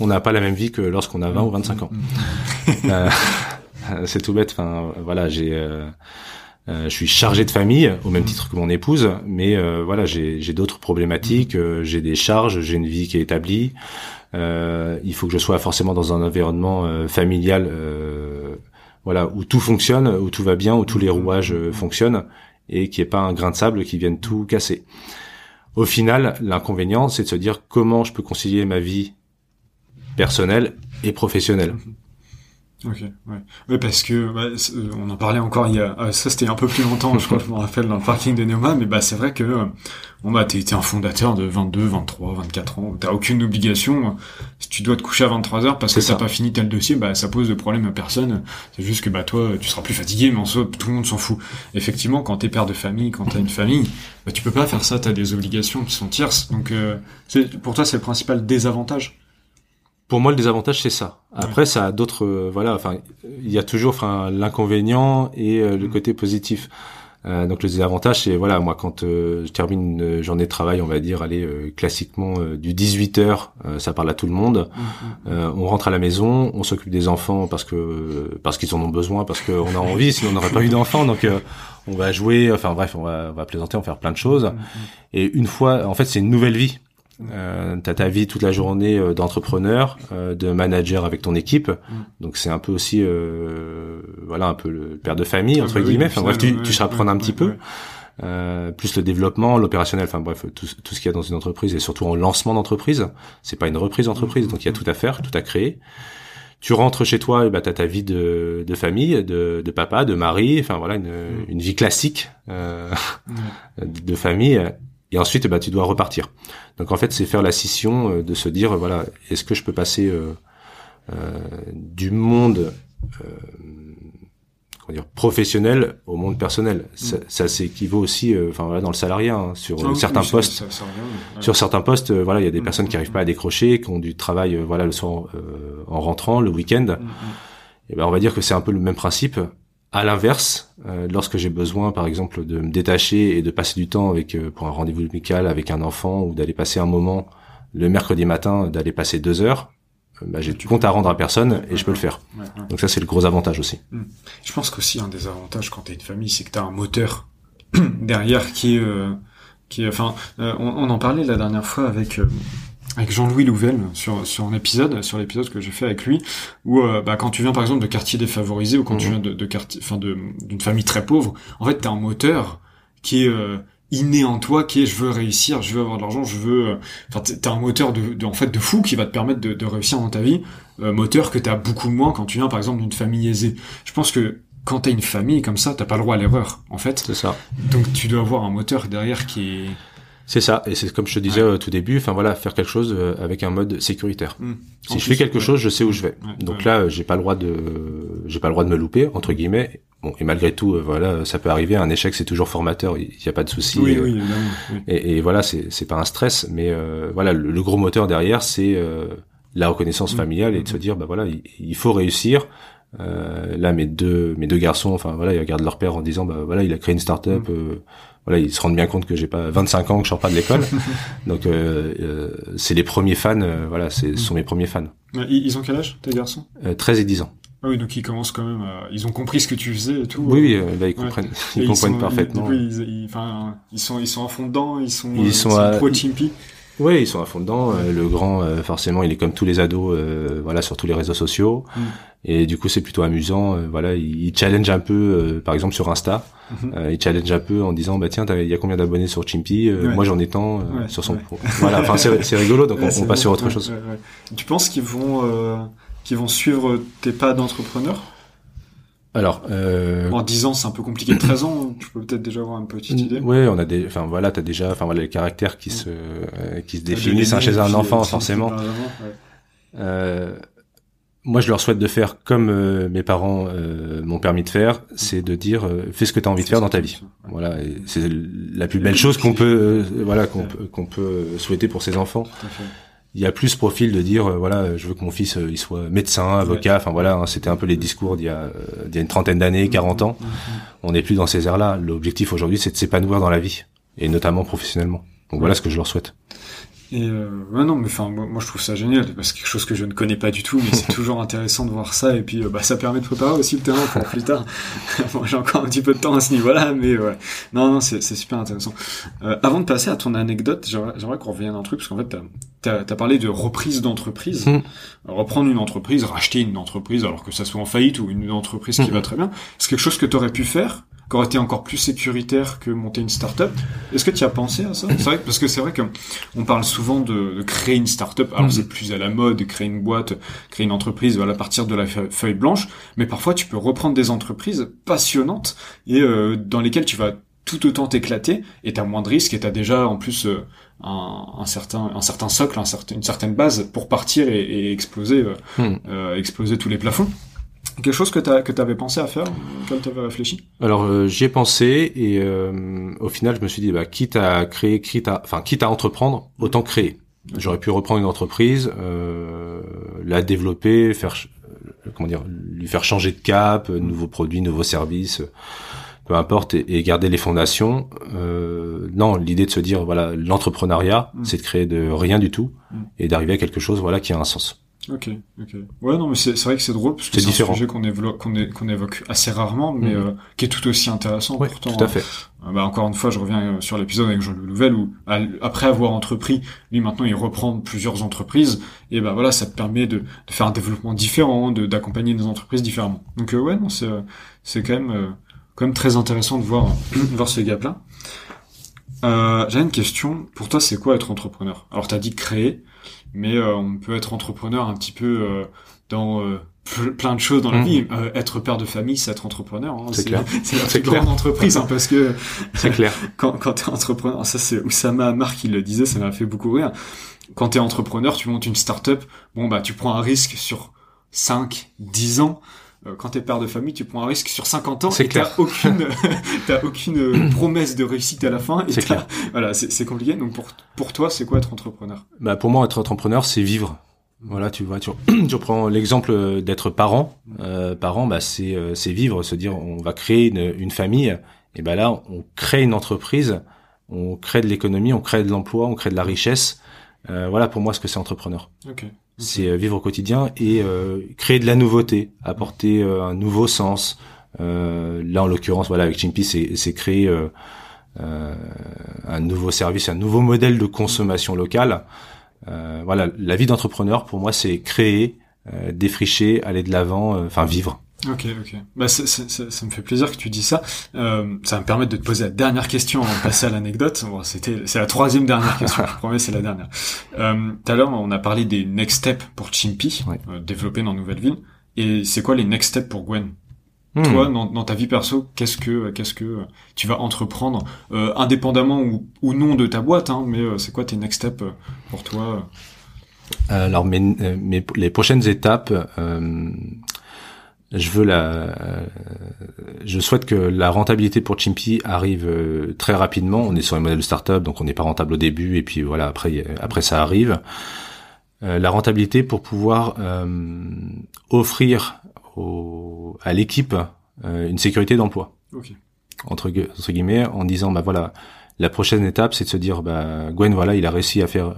on n'a pas la même vie que lorsqu'on a 20 ou 25 ans mhm. euh, c'est tout bête enfin voilà j'ai euh, euh, je suis chargé de famille au même mhm. titre que mon épouse, mais voilà, j'ai d'autres problématiques, j'ai des charges, j'ai une vie qui est établie. Euh, il faut que je sois forcément dans un environnement euh, familial, euh, voilà, où tout fonctionne, où tout va bien, où tous les rouages fonctionnent, et qui n'y ait pas un grain de sable qui vienne tout casser. Au final, l'inconvénient, c'est de se dire comment je peux concilier ma vie personnelle et professionnelle. Ok, ouais. Ouais, parce que bah, euh, on en parlait encore il y a ah, ça c'était un peu plus longtemps, je crois, je me rappelle dans le parking de Neoma, mais bah c'est vrai que euh, bon bah t'es un fondateur de 22, 23, 24 ans, t'as aucune obligation. Si tu dois te coucher à 23 heures parce que t'as pas fini tel dossier, bah ça pose de problème à personne. C'est juste que bah toi tu seras plus fatigué, mais en soi tout le monde s'en fout. Effectivement, quand t'es père de famille, quand t'as une famille, bah tu peux pas faire ça, t'as des obligations qui sont tierces. Donc euh, pour toi c'est le principal désavantage. Pour moi, le désavantage, c'est ça. Après, ça a d'autres, euh, voilà, enfin, il y a toujours, enfin, l'inconvénient et euh, le mm. côté positif. Euh, donc le désavantage, c'est voilà, moi quand je termine une journée de travail, on va dire, allez, classiquement du 18 heures, ça parle à tout le monde. Mm, mm, on rentre à la maison, on s'occupe des enfants parce que parce qu'ils en ont besoin, parce qu'on a envie, sinon on n'aurait pas eu d'enfants. Donc on va jouer, enfin bref, on va, on va plaisanter, on va faire plein de choses. Et une fois, en fait, c'est une nouvelle vie. Euh, t'as ta vie toute la journée euh, d'entrepreneur, euh, de manager avec ton équipe. Mm. Donc c'est un peu aussi, euh, voilà, un peu le père de famille entre ah bah guillemets. enfin bref, tu, tu seras prendre un petit peu. Euh, plus le développement, l'opérationnel, enfin bref, tout, tout ce qu'il y a dans une entreprise et surtout en lancement d'entreprise. C'est pas une reprise d'entreprise, donc il y a tout à faire, tout à créer. Tu rentres chez toi, et bah t'as ta vie de, de famille, de, de, papa, de mari, enfin voilà, une, mm. une vie classique euh, de famille et ensuite bah tu dois repartir. Donc en fait c'est faire la scission euh, de se dire voilà est-ce que je peux passer euh, euh, du monde euh, comment dire professionnel au monde personnel? Ça, mm. ça s'équivaut aussi euh, enfin voilà dans le salariat hein, sur ah certains postes. Sur certains postes voilà il y a des mm, personnes qui n'arrivent mm, pas à décrocher, qui ont du travail voilà le soir en rentrant le week-end. Et ben on va dire que c'est un peu le même principe à l'inverse, euh, lorsque j'ai besoin, par exemple, de me détacher et de passer du temps avec euh, pour un rendez-vous médical avec un enfant ou d'aller passer un moment le mercredi matin, d'aller passer deux heures, euh, bah, j'ai du compte à rendre à personne et je peux le faire. Donc ça, c'est le gros avantage aussi. Hmm. Je pense qu'aussi un des avantages quand t'as une famille, c'est que t'as un moteur derrière qui est, qui enfin, on, on, en parlait la dernière fois avec avec Jean-Louis Louvel sur sur un épisode, sur l'épisode que j'ai fait avec lui, où euh, bah, quand tu viens par exemple de quartiers défavorisés ou quand tu mhm. viens de, de quartier, enfin d'une famille très pauvre, en fait t'as un moteur qui est euh, inné en toi, qui est je veux réussir, je veux avoir de l'argent, je veux, euh, enfin t'as un moteur de, de, en fait de fou qui va te permettre de, de réussir dans ta vie, moteur que t'as beaucoup moins quand tu viens par exemple d'une famille aisée. Je pense que quand t'as une famille comme ça, t'as pas le droit à l'erreur, en fait. C'est ça. Donc tu dois avoir un moteur derrière qui est c'est ça, et c'est comme je te disais au tout début, enfin voilà, faire quelque chose euh, avec un mode sécuritaire. Hmm. Si je fais quelque chose, je sais où je vais. Donc là, j'ai pas le droit de, j'ai pas le droit de me louper entre guillemets. Bon, et malgré tout, euh, voilà, ça peut arriver. Un échec, c'est toujours formateur. Il n'y a pas de souci. Oui, oui, et, et, voilà, c'est c'est pas un stress, mais euh, voilà, le, gros moteur derrière, c'est la reconnaissance hmm. familiale et de se dire, bah voilà, il, faut réussir. là, mes deux mes deux garçons, enfin voilà, ils regardent leur père en disant, bah voilà, il a créé une start-up. Voilà, ils se rendent bien compte que j'ai pas 25 ans que je sors pas de l'école. Donc euh, euh, c'est les premiers fans, euh, voilà, c'est ce sont mes premiers fans. Ils ont quel âge tes garçons? 13 et 10 ans. Ah oui, donc ils commencent quand même. ils ont compris ce que tu faisais et tout. Oui, oui, là ils comprennent, ils comprennent parfaitement. Ils, enfin, ils sont, ils sont à fond dedans. Ils sont, ils sont, à... pro Chimpy. Oui, ils sont à fond dedans. le grand, forcément, il est comme tous les ados, voilà, sur tous les réseaux sociaux. Mm. Et du coup, c'est plutôt amusant. voilà, il, challenge un peu, par exemple sur Insta. Mhm. Euh, il challenge un peu en disant bah tiens il y a combien d'abonnés sur Chimpy euh, moi j'en ai tant euh, sur son voilà enfin c'est rigolo donc on, passe sur autre chose tu penses qu'ils vont qu'ils vont suivre tes pas d'entrepreneur? Alors, euh... en 10 ans, c'est un peu compliqué. 13 ans, tu peux peut-être déjà avoir une petite idée. Ouais, on a des, enfin voilà, t'as déjà, enfin voilà, les caractères qui se, qui se définissent hein, chez un enfant, forcément. Euh, moi, je leur souhaite de faire comme euh, mes parents euh, m'ont permis de faire, c'est de dire euh, fais ce que tu as envie de faire dans ta vie. Voilà, c'est la plus belle chose qu'on peut voilà qu'on peut qu'on peut souhaiter pour ses enfants. Il y a plus profil de dire voilà, je veux que mon fils il soit médecin, avocat, enfin voilà, hein, c'était un peu les discours d'il y a d'il y a une trentaine d'années, 40 ans. On n'est plus dans ces airs-là. L'objectif aujourd'hui, c'est de s'épanouir dans la vie et notamment professionnellement. Donc voilà ce que je leur souhaite. Et euh, non, mais enfin, moi, moi, je trouve ça génial parce que quelque chose que je ne connais pas du tout, mais c'est toujours intéressant de voir ça. Et puis, euh, bah, ça permet de préparer aussi le terrain pour plus tard. bon, j'ai encore un petit peu de temps à ce niveau-là, mais ouais. Non, non, c'est super intéressant. Euh, avant de passer à ton anecdote, j'aimerais qu'on revienne à un truc parce qu'en fait, t'as as, parlé de reprise d'entreprise, mmh. reprendre une entreprise, racheter une entreprise, alors que ça soit en faillite ou une entreprise qui mmh. va très bien. C'est quelque chose que t'aurais pu faire qui aurait été encore plus sécuritaire que monter une start-up. Est-ce que tu as pensé à ça? C'est vrai parce que c'est vrai que on parle souvent de, de créer une start-up. Alors mm. c'est plus à la mode, de créer une boîte, créer une entreprise, voilà, à partir de la feuille blanche. Mais parfois tu peux reprendre des entreprises passionnantes et euh, dans lesquelles tu vas tout autant t'éclater et t'as moins de risques et t'as déjà en plus euh, un, un, certain un certain socle, un certain, une certaine base pour partir et, et exploser euh, hmm. euh, exploser tous les plafonds. Quelque chose que tu que avais pensé à faire, quand tu avais réfléchi? Alors euh, j'y ai pensé et au final je me suis dit bah quitte à créer, quitte à enfin quitte à entreprendre, autant créer. J'aurais pu reprendre une entreprise, la développer, faire comment dire, lui faire changer de cap, nouveaux produits, nouveaux services peu importe, et, garder les fondations. Euh, non, l'idée de se dire, voilà, l'entrepreneuriat, mm. c'est de créer de rien du tout et d'arriver à quelque chose, voilà, qui a un sens. Ok, ok. Ouais, non, mais c'est vrai que c'est drôle parce que c'est un sujet qu'on évoque, qu'on évoque assez rarement, mais mm. euh, qui est tout aussi intéressant. Oui, pourtant, tout à fait. Euh, bah, encore une fois, je reviens euh, sur l'épisode avec Jean-Louis Louvel où, après avoir entrepris, lui maintenant il reprend plusieurs entreprises et bah voilà, ça te permet de, de faire un développement différent, de d'accompagner des entreprises différemment. Donc ouais, non, c'est c'est quand même quand même très intéressant de voir, voir ce gap-là. Euh, J'ai une question. Pour toi, c'est quoi être entrepreneur? Alors, tu as dit créer, mais euh, on peut être entrepreneur un petit peu euh, dans euh, plein de choses dans la mmh. vie. être père de famille, c'est être entrepreneur. Hein. C'est clair. C'est la plus grande entreprise, hein, parce que c'est clair. quand quand t'es entrepreneur, ça c'est Oussama Amar qui le disait, ça m'a fait beaucoup rire. Quand t'es entrepreneur, tu montes une start-up. Bon bah, tu prends un risque sur 5, 10 ans. Euh, quand t'es père de famille, tu prends un risque sur 50 ans et t'as aucune, t'as aucune euh, promesse de réussite à la fin. C'est clair. Voilà, c'est compliqué. Donc pour pour toi, c'est quoi être entrepreneur? Bah pour moi, être entrepreneur, c'est vivre. Voilà, tu vois, tu, tu prends l'exemple d'être parent. Euh, parent, bah c'est euh, c'est vivre, se dire on va créer une, une famille. Et ben là, on crée une entreprise, on crée de l'économie, on crée de l'emploi, on crée de la richesse. Euh, voilà pour moi ce que c'est entrepreneur. Okay. C'est euh, vivre au quotidien et euh, créer de la nouveauté, apporter euh, un nouveau sens. là, en l'occurrence, voilà, avec Chimpy, c'est créer un nouveau service, un nouveau modèle de consommation locale. voilà, la vie d'entrepreneur, pour moi, c'est créer, défricher, aller de l'avant, enfin vivre. Ok, ok. Bah, ça me fait plaisir que tu dis ça. Euh, ça va me permettre de te poser la dernière question avant de passer à l'anecdote. Bon, c'était, c'est la troisième dernière question. je promets, c'est la dernière. Euh, tout à l'heure, on a parlé des next steps pour Chimpy, euh, développé dans Nouvelle Ville. Et c'est quoi les next steps pour Gwen? Hmm. Toi, dans, dans, ta vie perso, qu'est-ce que, qu'est-ce que tu vas entreprendre, euh, indépendamment ou, ou, non de ta boîte, hein, mais euh, c'est quoi tes next steps pour toi? Alors, mes, mes, les prochaines étapes je veux la, je souhaite que la rentabilité pour Chimpy arrive euh, très rapidement. On est sur un modèle de startup, donc on n'est pas rentable au début, et puis voilà, après, après ça arrive. Euh, la rentabilité pour pouvoir euh, offrir au, à l'équipe une sécurité d'emploi. Entre, entre, guillemets, en disant bah voilà, la prochaine étape, c'est de se dire bah Gwen voilà, il a réussi à faire,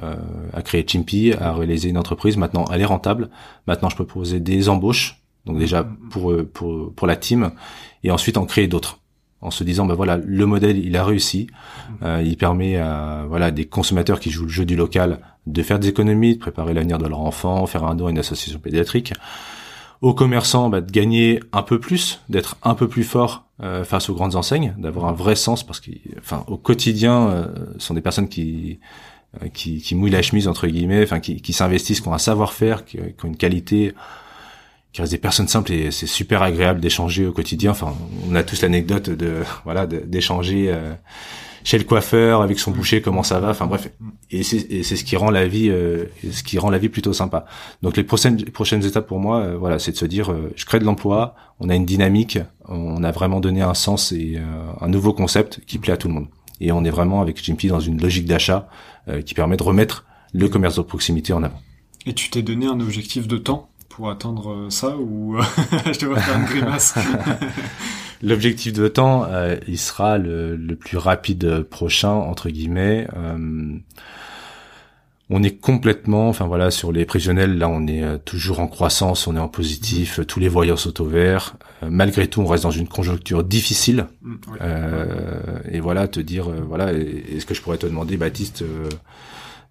à créer Chimpy, à réaliser une entreprise. Maintenant, elle est rentable. Maintenant, je peux proposer des embauches donc déjà pour euh, pour pour la team et ensuite en créer d'autres en se disant ben voilà le modèle il a réussi. Euh, il permet à voilà des consommateurs qui jouent le jeu du local de faire des économies de préparer l'avenir de leur enfant faire un don à une association pédiatrique. Aux commerçants bah, de gagner un peu plus d'être un peu plus fort euh, face aux grandes enseignes d'avoir un vrai sens parce que enfin au quotidien euh, sont des personnes qui qui, qui mouillent la chemise entre guillemets enfin qui, qui s'investissent qui ont un savoir-faire qui, qui ont une qualité qui reste des personnes simples et c'est super agréable d'échanger au quotidien. Enfin, on a tous l'anecdote de voilà d'échanger euh, chez le coiffeur avec son boucher comment ça va. Enfin bref, et c'est ce qui rend la vie euh, ce qui rend la vie plutôt sympa. Donc les prochaines prochaines étapes pour moi, euh, voilà, c'est de se dire je crée de l'emploi, on a une dynamique, on a vraiment donné un sens et un nouveau concept qui plaît à tout le monde. Et on est vraiment avec Jimpy dans une logique d'achat qui permet de remettre le commerce de proximité en avant. Et tu t'es donné un objectif de temps? Pour attendre euh, ça ou je devrais faire une grimace L'objectif de temps, euh, il sera le, le, plus rapide prochain entre guillemets. Euh, on est complètement, enfin voilà, sur les prévisionnels, là on est toujours en croissance, on est en positif, mmh. tous les voyants sont au vert. malgré tout, on reste dans une conjoncture difficile. Mmh, et voilà, te dire, voilà, est-ce que je pourrais te demander, Baptiste, euh,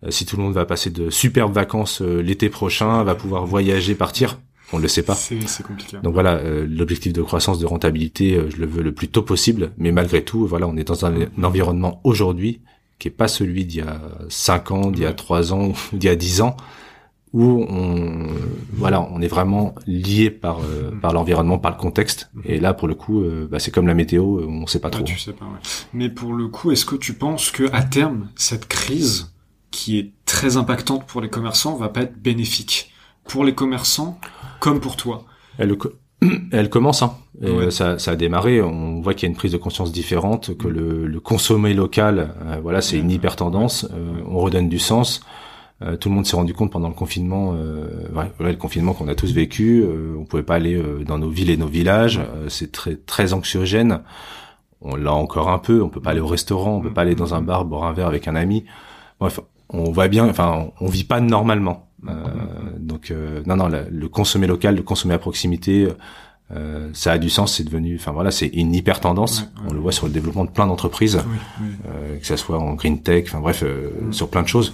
si tout le monde va passer de superbes vacances euh, l'été prochain, va pouvoir voyager, partir. on le sait pas. C'est compliqué. Donc voilà, euh, l'objectif de croissance, de rentabilité, euh, je le veux le plus tôt possible, mais malgré tout, voilà, on est dans un, environnement aujourd'hui qui est pas celui d'il y a 5 ans, d'il y a 3 ans, d'il y a 10 ans, où on, voilà, on est vraiment lié par euh, par l'environnement, par le contexte. Et là, pour le coup, bah, c'est comme la météo, on sait pas trop. tu sais pas. Ouais. Mais pour le coup, est-ce que tu penses que à terme, cette crise qui est très impactante pour les commerçants va pas être bénéfique pour les commerçants comme pour toi Elle, elle commence, hein. ça, ça, a démarré. On voit qu'il y a une prise de conscience différente, que le, le consommer local, euh, voilà, c'est une hyper tendance. Euh, on redonne du sens. Euh, tout le monde s'est rendu compte pendant le confinement, ouais, le confinement qu'on a tous vécu. on pouvait pas aller dans nos villes et nos villages. c'est très très anxiogène. On l'a encore un peu. On peut pas aller au restaurant. On peut pas aller dans un bar boire un verre avec un ami. Bref, on voit bien. Enfin, on vit pas normalement. Euh, donc euh, non, non, le, consommer local, le consommer à proximité, euh, ça a du sens. C'est devenu, enfin voilà, c'est une hyper tendance. On le voit sur le développement de plein d'entreprises, que ça soit en green tech, enfin bref, sur plein de choses.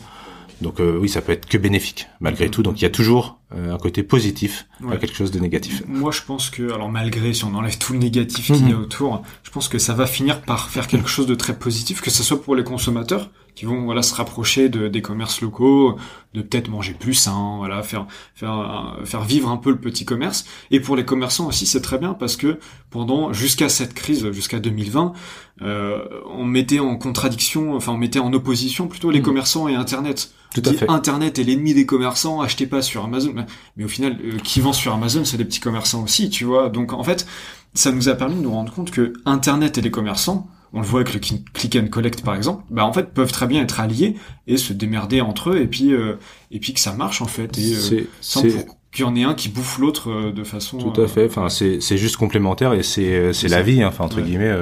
Donc oui, ça peut être que bénéfique malgré tout. Donc il y a toujours un côté positif à quelque chose de négatif. Moi, je pense que, alors malgré si on enlève tout le négatif qu'il y a autour, je pense que ça va finir par faire quelque chose de très positif, que ce soit pour les consommateurs, qui vont voilà se rapprocher de, des commerces locaux, de peut-être manger plus sain, voilà faire faire faire vivre un peu le petit commerce. Et pour les commerçants aussi, c'est très bien parce que pendant jusqu'à cette crise, jusqu'à 2020, euh, on mettait en contradiction, enfin on mettait en opposition plutôt les mmh. commerçants et Internet. Tout à fait. Internet est l'ennemi des commerçants, achetez pas sur Amazon. Mais au final, euh, qui vend sur Amazon, c'est les petits commerçants aussi, tu vois. Donc en fait, ça nous a permis de nous rendre compte que Internet et les commerçants on le voit avec le click and collect par exemple, bah en fait peuvent très bien être alliés et se démerder entre eux et puis euh, et puis que ça marche en fait et euh, sans qu'il y en ait un qui bouffe l'autre euh, de façon tout à fait. Enfin c'est c'est juste complémentaire et c'est c'est la vie hein. enfin entre guillemets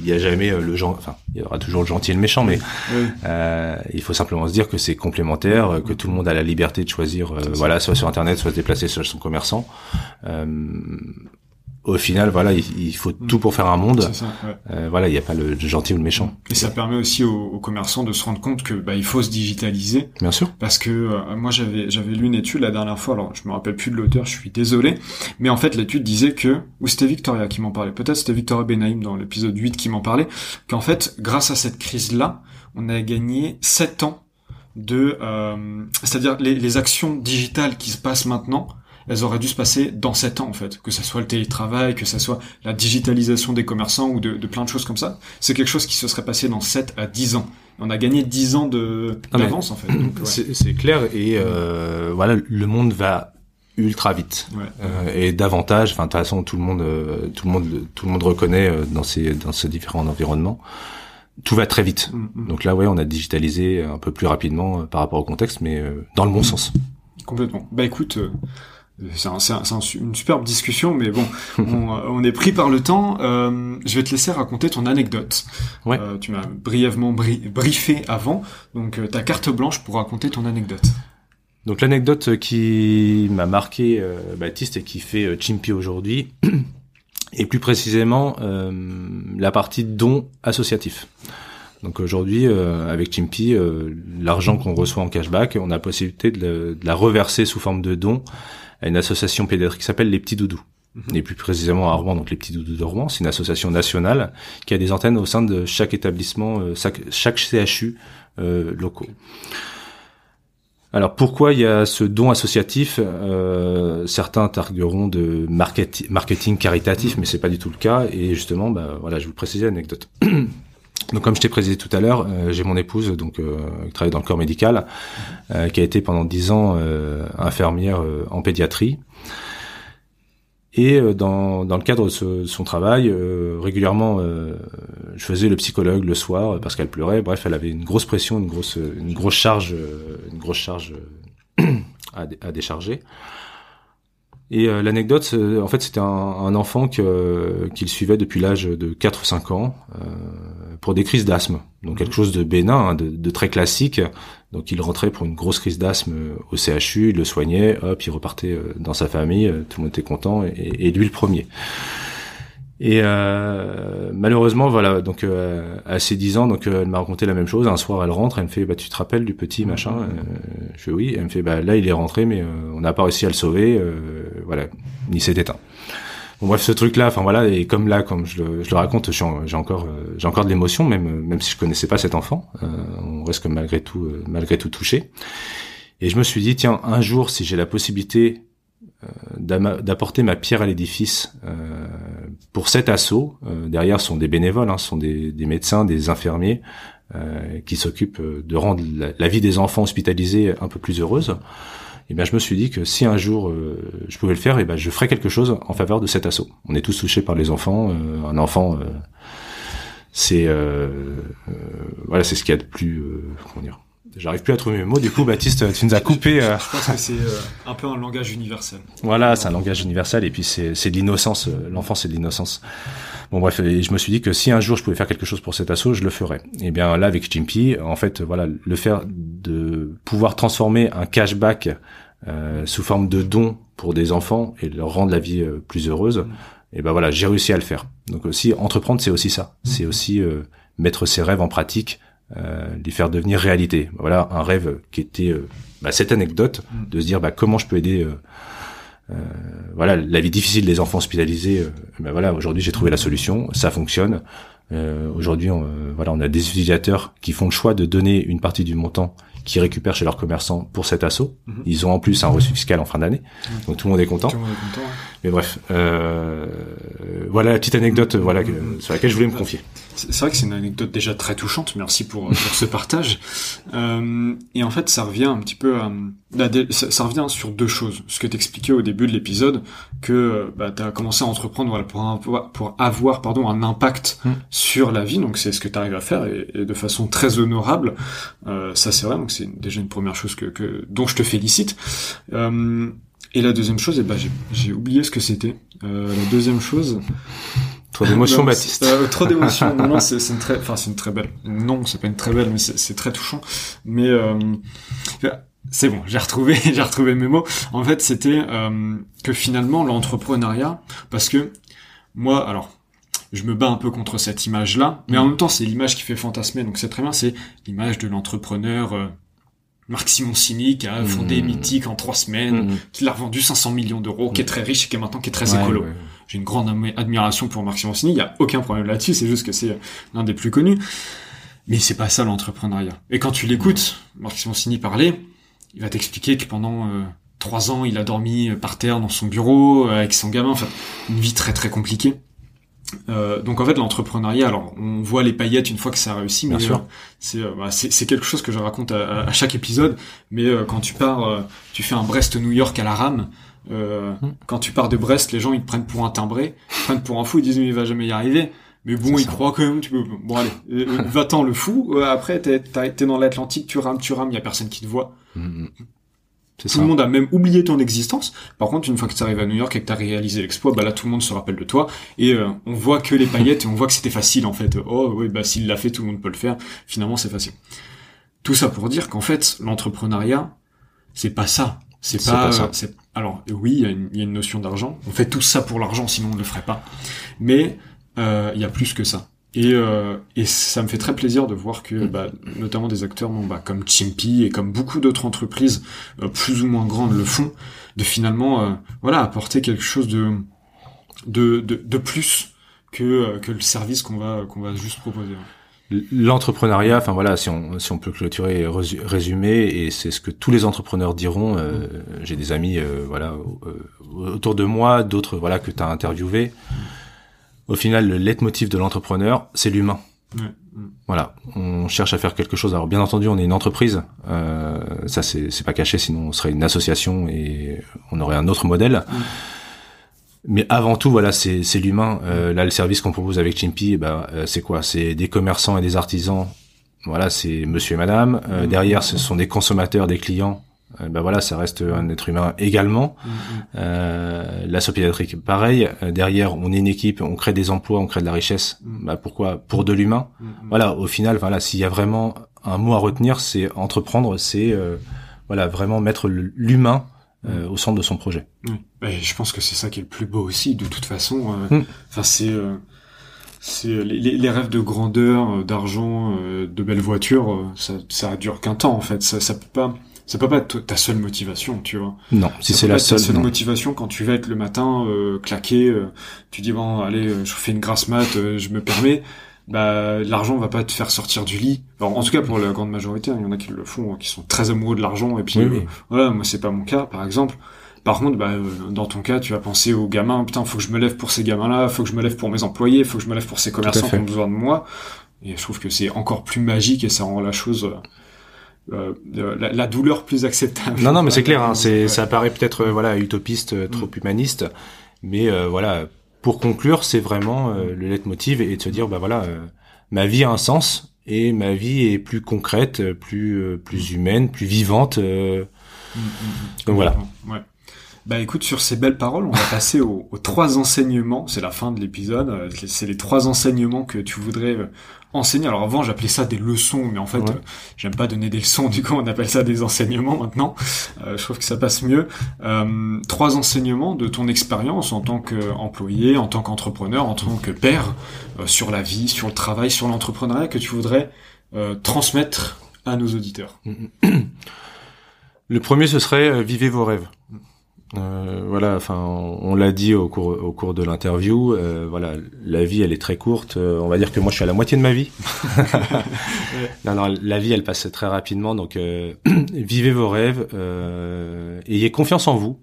il y a jamais le genre enfin il y aura toujours le gentil et le méchant mais il faut simplement se dire que c'est complémentaire que tout le monde a la liberté de choisir voilà soit sur internet soit se déplacer sur son commerçant au final, voilà, il, faut mm. tout pour faire un monde. Ça, euh, voilà, il n'y a pas le, gentil ou le méchant. Et ça permet aussi aux, commerçants de se rendre compte que bah, il faut se digitaliser. Bien sûr. Parce que euh, moi j'avais j'avais lu une étude la dernière fois. Alors je me rappelle plus de l'auteur, je suis désolé. Mais en fait l'étude disait que ou c'était Victoria qui m'en parlait. Peut-être c'était Victoria Benaïm dans l'épisode 8 qui m'en parlait. Qu'en fait grâce à cette crise là, on a gagné 7 ans de, euh, c'est-à-dire les, les actions digitales qui se passent maintenant elles auraient dû se passer dans sept ans en fait, que ça soit le télétravail, que ça soit la digitalisation des commerçants ou de, de plein de choses comme ça. C'est quelque chose qui se serait passé dans 7 à 10 ans. On a gagné 10 ans de d'avance en fait. C'est clair et euh, voilà, le monde va ultra vite ouais. euh, et davantage. Enfin de toute façon tout le monde, euh, tout le monde, tout le monde reconnaît euh, dans ces dans ces différents environnements tout va très vite. Mm, mm. Donc là, ouais, on a digitalisé un peu plus rapidement euh, par rapport au contexte, mais dans le bon mm. sens. Complètement. Bah écoute, c'est un, une superbe discussion, mais bon, on, est pris par le temps. Euh, je vais te laisser raconter ton anecdote. Ouais. Euh, tu m'as brièvement briefé avant, donc euh, ta carte blanche pour raconter ton anecdote. Donc l'anecdote qui m'a marqué Baptiste et qui fait Chimpy aujourd'hui, et plus précisément la partie don associatif. Donc aujourd'hui, avec Chimpy, l'argent qu'on reçoit en cashback, on a la possibilité de, de la reverser sous forme de don à une association pédiatrique qui s'appelle les Petits Doudous. Mhm. Et plus précisément à Rouen, donc les Petits Doudous de Rouen, c'est une association nationale qui a des antennes au sein de chaque établissement, euh, chaque, CHU euh, locaux. Alors pourquoi il y a ce don associatif? Euh, Certains targueront de marketing, marketing caritatif, mais c'est pas du tout le cas. Et justement, bah, voilà, je vais vous préciser l'anecdote. Donc comme je t'ai précisé tout à l'heure, euh, j'ai mon épouse donc euh, qui travaille dans le corps médical, euh, qui a été pendant dix ans infirmière en pédiatrie. Et dans, dans le cadre de, son travail, régulièrement, je faisais le psychologue le soir parce qu'elle pleurait. Bref, elle avait une grosse pression, une grosse une grosse charge, une grosse charge à, à décharger. Et euh, l'anecdote, en fait, c'était un, un, enfant qu'il suivait depuis l'âge de 4 ou 5 ans euh, pour des crises d'asthme. Donc quelque chose de bénin, hein, de, de, très classique. Donc il rentrait pour une grosse crise d'asthme au CHU, il le soignait, hop, il repartait euh, dans sa famille, tout le monde était content, et, et lui le premier. Et euh, malheureusement, voilà, donc euh, à ses 10 ans, donc euh, elle m'a raconté la même chose. Un soir, elle rentre, elle me fait, bah tu te rappelles du petit machin euh, Je fais oui. Elle me fait, bah là, il est rentré, mais on n'a pas réussi à le sauver. voilà, il s'est éteint. Bon bref, ce truc-là, enfin voilà, et comme là, comme je le, raconte, j'ai encore, j'ai encore de l'émotion, même même si je connaissais pas cet enfant. on reste malgré tout, malgré tout touché. Et je me suis dit, tiens, un jour, si j'ai la possibilité euh, d'apporter ma pierre à l'édifice euh, pour cet assaut. Euh, derrière sont des bénévoles, hein, sont des, des, médecins, des infirmiers qui s'occupent de rendre la, vie des enfants hospitalisés un peu plus heureuse. Et eh bien, je me suis dit que si un jour je pouvais le faire, et eh ben, je ferais quelque chose en faveur de cet assaut. On est tous touchés par les enfants. un enfant, c'est voilà, c'est ce qu'il y a de plus, comment dire, J'arrive plus à trouver mes mots. Du coup, Baptiste, tu nous as coupé. Euh... Je pense que c'est euh, un peu un langage universel. Voilà, c'est un langage universel et puis c'est c'est de l'innocence. Euh, l'enfant, c'est de l'innocence. Bon bref, et je me suis dit que si un jour je pouvais faire quelque chose pour cet assaut, je le ferais. Et bien là, avec Chimpy, en fait, voilà, le faire de pouvoir transformer un cashback euh, sous forme de don pour des enfants et leur rendre la vie euh, plus heureuse. Et ben voilà, j'ai réussi à le faire. Donc aussi entreprendre, c'est aussi ça. C'est aussi mettre ses rêves en pratique euh, les faire devenir réalité. Voilà un rêve qui était euh, bah, cette anecdote mm. de se dire bah, comment je peux aider. Euh, euh, voilà la vie difficile des enfants hospitalisés. bah, voilà aujourd'hui j'ai trouvé la solution, ça fonctionne. aujourd'hui on, voilà on a des utilisateurs qui font le choix de donner une partie du montant qui récupèrent chez leurs commerçants pour cet assaut. Mm-hmm. Ils ont en plus un reçu fiscal en fin d'année, mm. donc tout le monde est content. Tout le monde est content Mais bref, euh, voilà la petite anecdote voilà sur laquelle je voulais me confier. C'est vrai que c'est une anecdote déjà très touchante. Merci pour, pour ce partage. Euh, et en fait, ça revient un petit peu à, ça, revient sur deux choses. Ce que t'expliquais au début de l'épisode, que bah, tu as commencé à entreprendre voilà, pour, pour avoir pardon, un impact hmm. sur la vie. Donc c'est ce que tu arrives à faire et, de façon très honorable. Euh, ça c'est vrai. Donc c'est déjà une première chose que, que dont je te félicite. Euh, et la deuxième chose, eh ben, j'ai oublié ce que c'était. Euh, la deuxième chose, Trop d'émotions, Baptiste. Euh, trop d'émotions. non, non, c'est une très, enfin, c'est une très belle. Non, c'est pas une très belle, mais c'est très touchant. Mais euh, c'est bon, j'ai retrouvé, j'ai retrouvé mes mots. En fait, c'était euh, que finalement l'entrepreneuriat, parce que moi, alors, je me bats un peu contre cette image-là, mais en mm. même temps, c'est l'image qui fait fantasmer, donc c'est très bien. C'est l'image de l'entrepreneur. Euh, Marc Simoncini qui a fondé mmh. Mythique en trois semaines, mmh. qui l'a revendu 500 millions d'euros, qui est très riche et qui est maintenant qui est très écolo j'ai une grande admiration pour Marc Simoncini, il y a aucun problème là-dessus, c'est juste que c'est l'un des plus connus. Mais c'est pas ça l'entrepreneuriat. Et quand tu l'écoutes, Marc Simoncini parler, il va t'expliquer que pendant euh, trois ans, il a dormi euh, par terre dans son bureau euh, avec son gamin, enfin une vie très très compliquée. Euh, donc en fait l'entrepreneuriat, alors on voit les paillettes une fois que ça a réussi, mais sûr. Bah, c'est quelque chose que je raconte à, à chaque épisode. Mais quand tu pars, tu fais un Brest-New York à la rame, euh, hmm. Quand tu pars de Brest, les gens ils te prennent pour un timbré, ils te prennent pour un fou, ils disent mais il va jamais y arriver. Mais bon, ils croient quand même. Tu peux. Bon allez, euh, euh, va-t'en le fou. après, t'es es dans l'Atlantique, tu rames, tu rames, il y a personne qui te voit. Hmm. Tout ça. le monde a même oublié ton existence. Par contre, une fois que tu arrives à New York et que tu as réalisé l'exploit, bah là tout le monde se rappelle de toi et on voit que les paillettes et on voit que c'était facile en fait. Oh oui, bah s'il l'a fait, tout le monde peut le faire. Finalement, c'est facile. Tout ça pour dire qu'en fait, l'entrepreneuriat, c'est pas ça. C'est pas, pas alors oui, il y, a une notion d'argent. On fait tout ça pour l'argent, sinon on ne le ferait pas. Mais euh, il y a plus que ça. Et, euh, et ça me fait très plaisir de voir que, mm. bah, notamment des acteurs bah, comme Chimpy et comme beaucoup d'autres entreprises euh, plus ou moins grandes le font, de finalement voilà apporter quelque chose de de, de, de plus que, que le service qu'on va qu'on va juste proposer l'entrepreneuriat, enfin voilà, si on, si on peut clôturer et résumer, et c'est ce que tous les entrepreneurs diront. Euh, j'ai des amis, euh, voilà, euh, autour de moi, d'autres, voilà, que tu as interviewé. Au final, le leitmotiv de l'entrepreneur, c'est l'humain. Voilà, on cherche à faire quelque chose. Alors bien entendu, on est une entreprise, ça c'est pas caché, sinon on serait une association et on aurait un autre modèle. Mais avant tout, voilà, c'est l'humain. Euh, là, le service qu'on propose avec Chimpy, ben, euh, c'est quoi? C'est des commerçants et des artisans. Voilà, c'est Monsieur et Madame. Euh, mm-hmm. Derrière, ce sont des consommateurs, des clients. ben voilà, ça reste un être humain également. Mm-hmm. la pédiatrique, pareil. derrière, on est une équipe, on crée des emplois, on crée de la richesse. Mm. Bah, pourquoi? Pour de l'humain. Mm-hmm. Voilà, au final, voilà, s'il y a vraiment un mot à retenir, c'est entreprendre, c'est voilà vraiment mettre l'humain euh, au centre de son projet. Oui. Et je pense que c'est ça qui est le plus beau aussi, de toute façon. Euh, mm. Enfin, c'est c'est les, les, rêves de grandeur, d'argent, de belles voitures. ça ça dure qu'un temps en fait. Ça ça peut pas ça peut pas être ta seule motivation, tu vois. Non, si c'est la seule, ta seule motivation quand tu vas être le matin euh, claqué, tu dis bon allez, je fais une grasse mat, je me permets bah l'argent va pas te faire sortir du lit. en tout cas pour la grande majorité, hein, il y en a qui le font, qui sont très amoureux de l'argent et puis euh, voilà, moi c'est pas mon cas par exemple. Par contre, bah, euh, dans ton cas, tu vas penser aux gamins, putain, faut que je me lève pour ces gamins-là, faut que je me lève pour mes employés, faut que je me lève pour ces commerçants qui ont besoin de moi. Et je trouve que c'est encore plus magique et ça rend la chose euh, la, la, douleur plus acceptable. Non, non, mais c'est clair, hein, c'est, ça paraît peut-être voilà utopiste, trop mm. humaniste, mais voilà, pour conclure, c'est vraiment euh, le leitmotiv et, de se dire bah voilà, euh, ma vie a un sens et ma vie est plus concrète, plus euh, plus humaine, plus vivante. Mm, mm, mm. donc voilà. Ouais. Bah écoute, sur ces belles paroles, on va passer aux, aux trois enseignements. C'est la fin de l'épisode. C'est les trois enseignements que tu voudrais enseigner. Alors avant, j'appelais ça des leçons, mais en fait, euh, j'aime pas donner des leçons. Du coup, on appelle ça des enseignements maintenant. Euh, je trouve que ça passe mieux. Euh, trois enseignements de ton expérience en tant qu'employé, en tant qu'entrepreneur, en tant que père, sur la vie, sur le travail, sur l'entrepreneuriat, que tu voudrais transmettre à nos auditeurs. Le premier, ce serait vivez vos rêves. Euh, voilà, enfin, on, l'a dit au cours au cours de l'interview. Euh, voilà, la vie, elle est très courte. Euh, on va dire que moi, je suis à la moitié de ma vie. non, non, la vie, elle passe très rapidement. Donc, vivez vos rêves, ayez confiance en vous.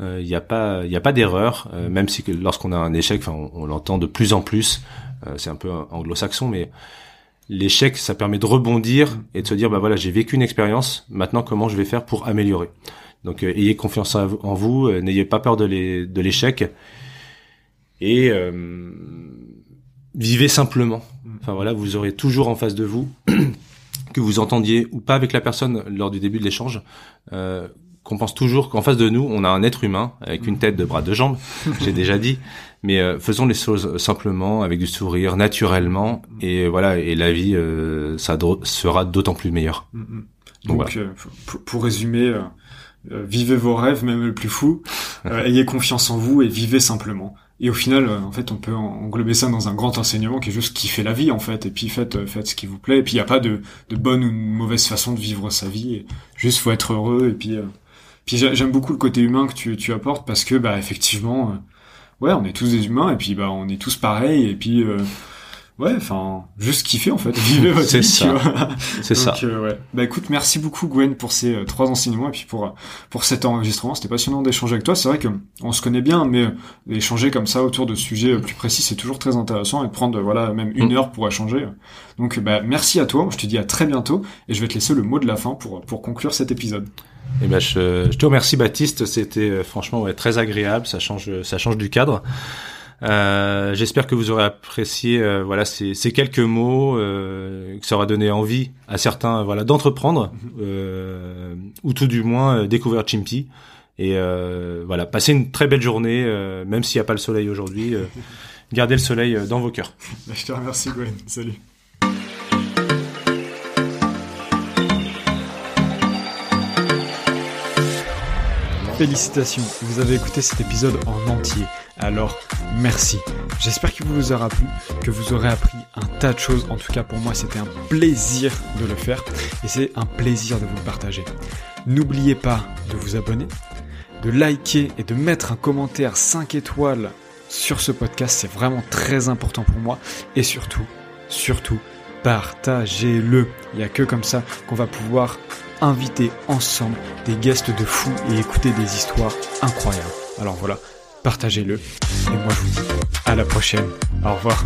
Il n'y a pas, il y a pas d'erreur, même si lorsqu'on a un échec, enfin, on, l'entend de plus en plus. c'est un peu anglo-saxon, mais l'échec, ça permet de rebondir et de se dire, bah voilà, j'ai vécu une expérience. Maintenant, comment je vais faire pour améliorer? Donc euh, ayez confiance en vous, euh, n'ayez pas peur de l'échec et euh, vivez simplement. Enfin voilà, vous aurez toujours en face de vous que vous entendiez ou pas avec la personne lors du début de l'échange. qu'on pense toujours qu'en face de nous, on a un être humain avec une tête, deux bras, deux jambes. J'ai déjà dit, mais faisons les choses simplement, avec du sourire, naturellement, et voilà, et la vie, ça sera d'autant plus meilleure. Mm, mm. Donc, pour, résumer, euh, vivez vos rêves, même le plus fou, euh, ayez confiance en vous et vivez simplement. Et au final, euh, en fait, on peut englober ça dans un grand enseignement qui est juste kiffer la vie, en fait. Et puis faites, faites ce qui vous plaît. Et puis il n'y a pas de, de bonne ou de mauvaise façon de vivre sa vie. Et juste faut être heureux. Et puis, puis j'aime beaucoup le côté humain que tu, tu apportes parce que, bah, effectivement, ouais, on est tous des humains. Et puis, bah, on est tous pareils. Et puis, Ouais, enfin, juste kiffer en fait, vivre votre C'est ça. C'est ça. Euh, ouais. Bah écoute, merci beaucoup Gwen pour ces euh, trois enseignements et puis pour euh, pour cet enregistrement. C'était passionnant d'échanger avec toi. C'est vrai que on se connaît bien, mais échanger comme ça autour de sujets plus précis, c'est toujours très intéressant et prendre voilà même une mm. heure pour échanger. Donc bah merci à toi. Je te dis à très bientôt et je vais te laisser le mot de la fin pour pour conclure cet épisode. Eh ben je, je te remercie Baptiste. C'était franchement ouais, très agréable. Ça change ça change du cadre. Euh, j'espère que vous aurez apprécié euh, voilà ces, ces, quelques mots, euh, que ça aura donné envie à certains voilà d'entreprendre euh, ou tout du moins découvrir Chimpy et voilà passer une très belle journée même s'il n'y a pas le soleil aujourd'hui. gardez le soleil dans vos cœurs. Je te remercie Gwen. Salut. Félicitations, vous avez écouté cet épisode en entier. Alors, merci. J'espère qu'il vous aura plu, que vous aurez appris un tas de choses. En tout cas, pour moi, c'était un plaisir de le faire et c'est un plaisir de vous le partager. N'oubliez pas de vous abonner, de liker et de mettre un commentaire 5 étoiles sur ce podcast. C'est vraiment très important pour moi. Et surtout, surtout, partagez-le. Il n'y a que comme ça qu'on va pouvoir inviter ensemble des guests de fous et écouter des histoires incroyables. Alors voilà, partagez-le. Et moi, je vous dis à la prochaine. Au revoir.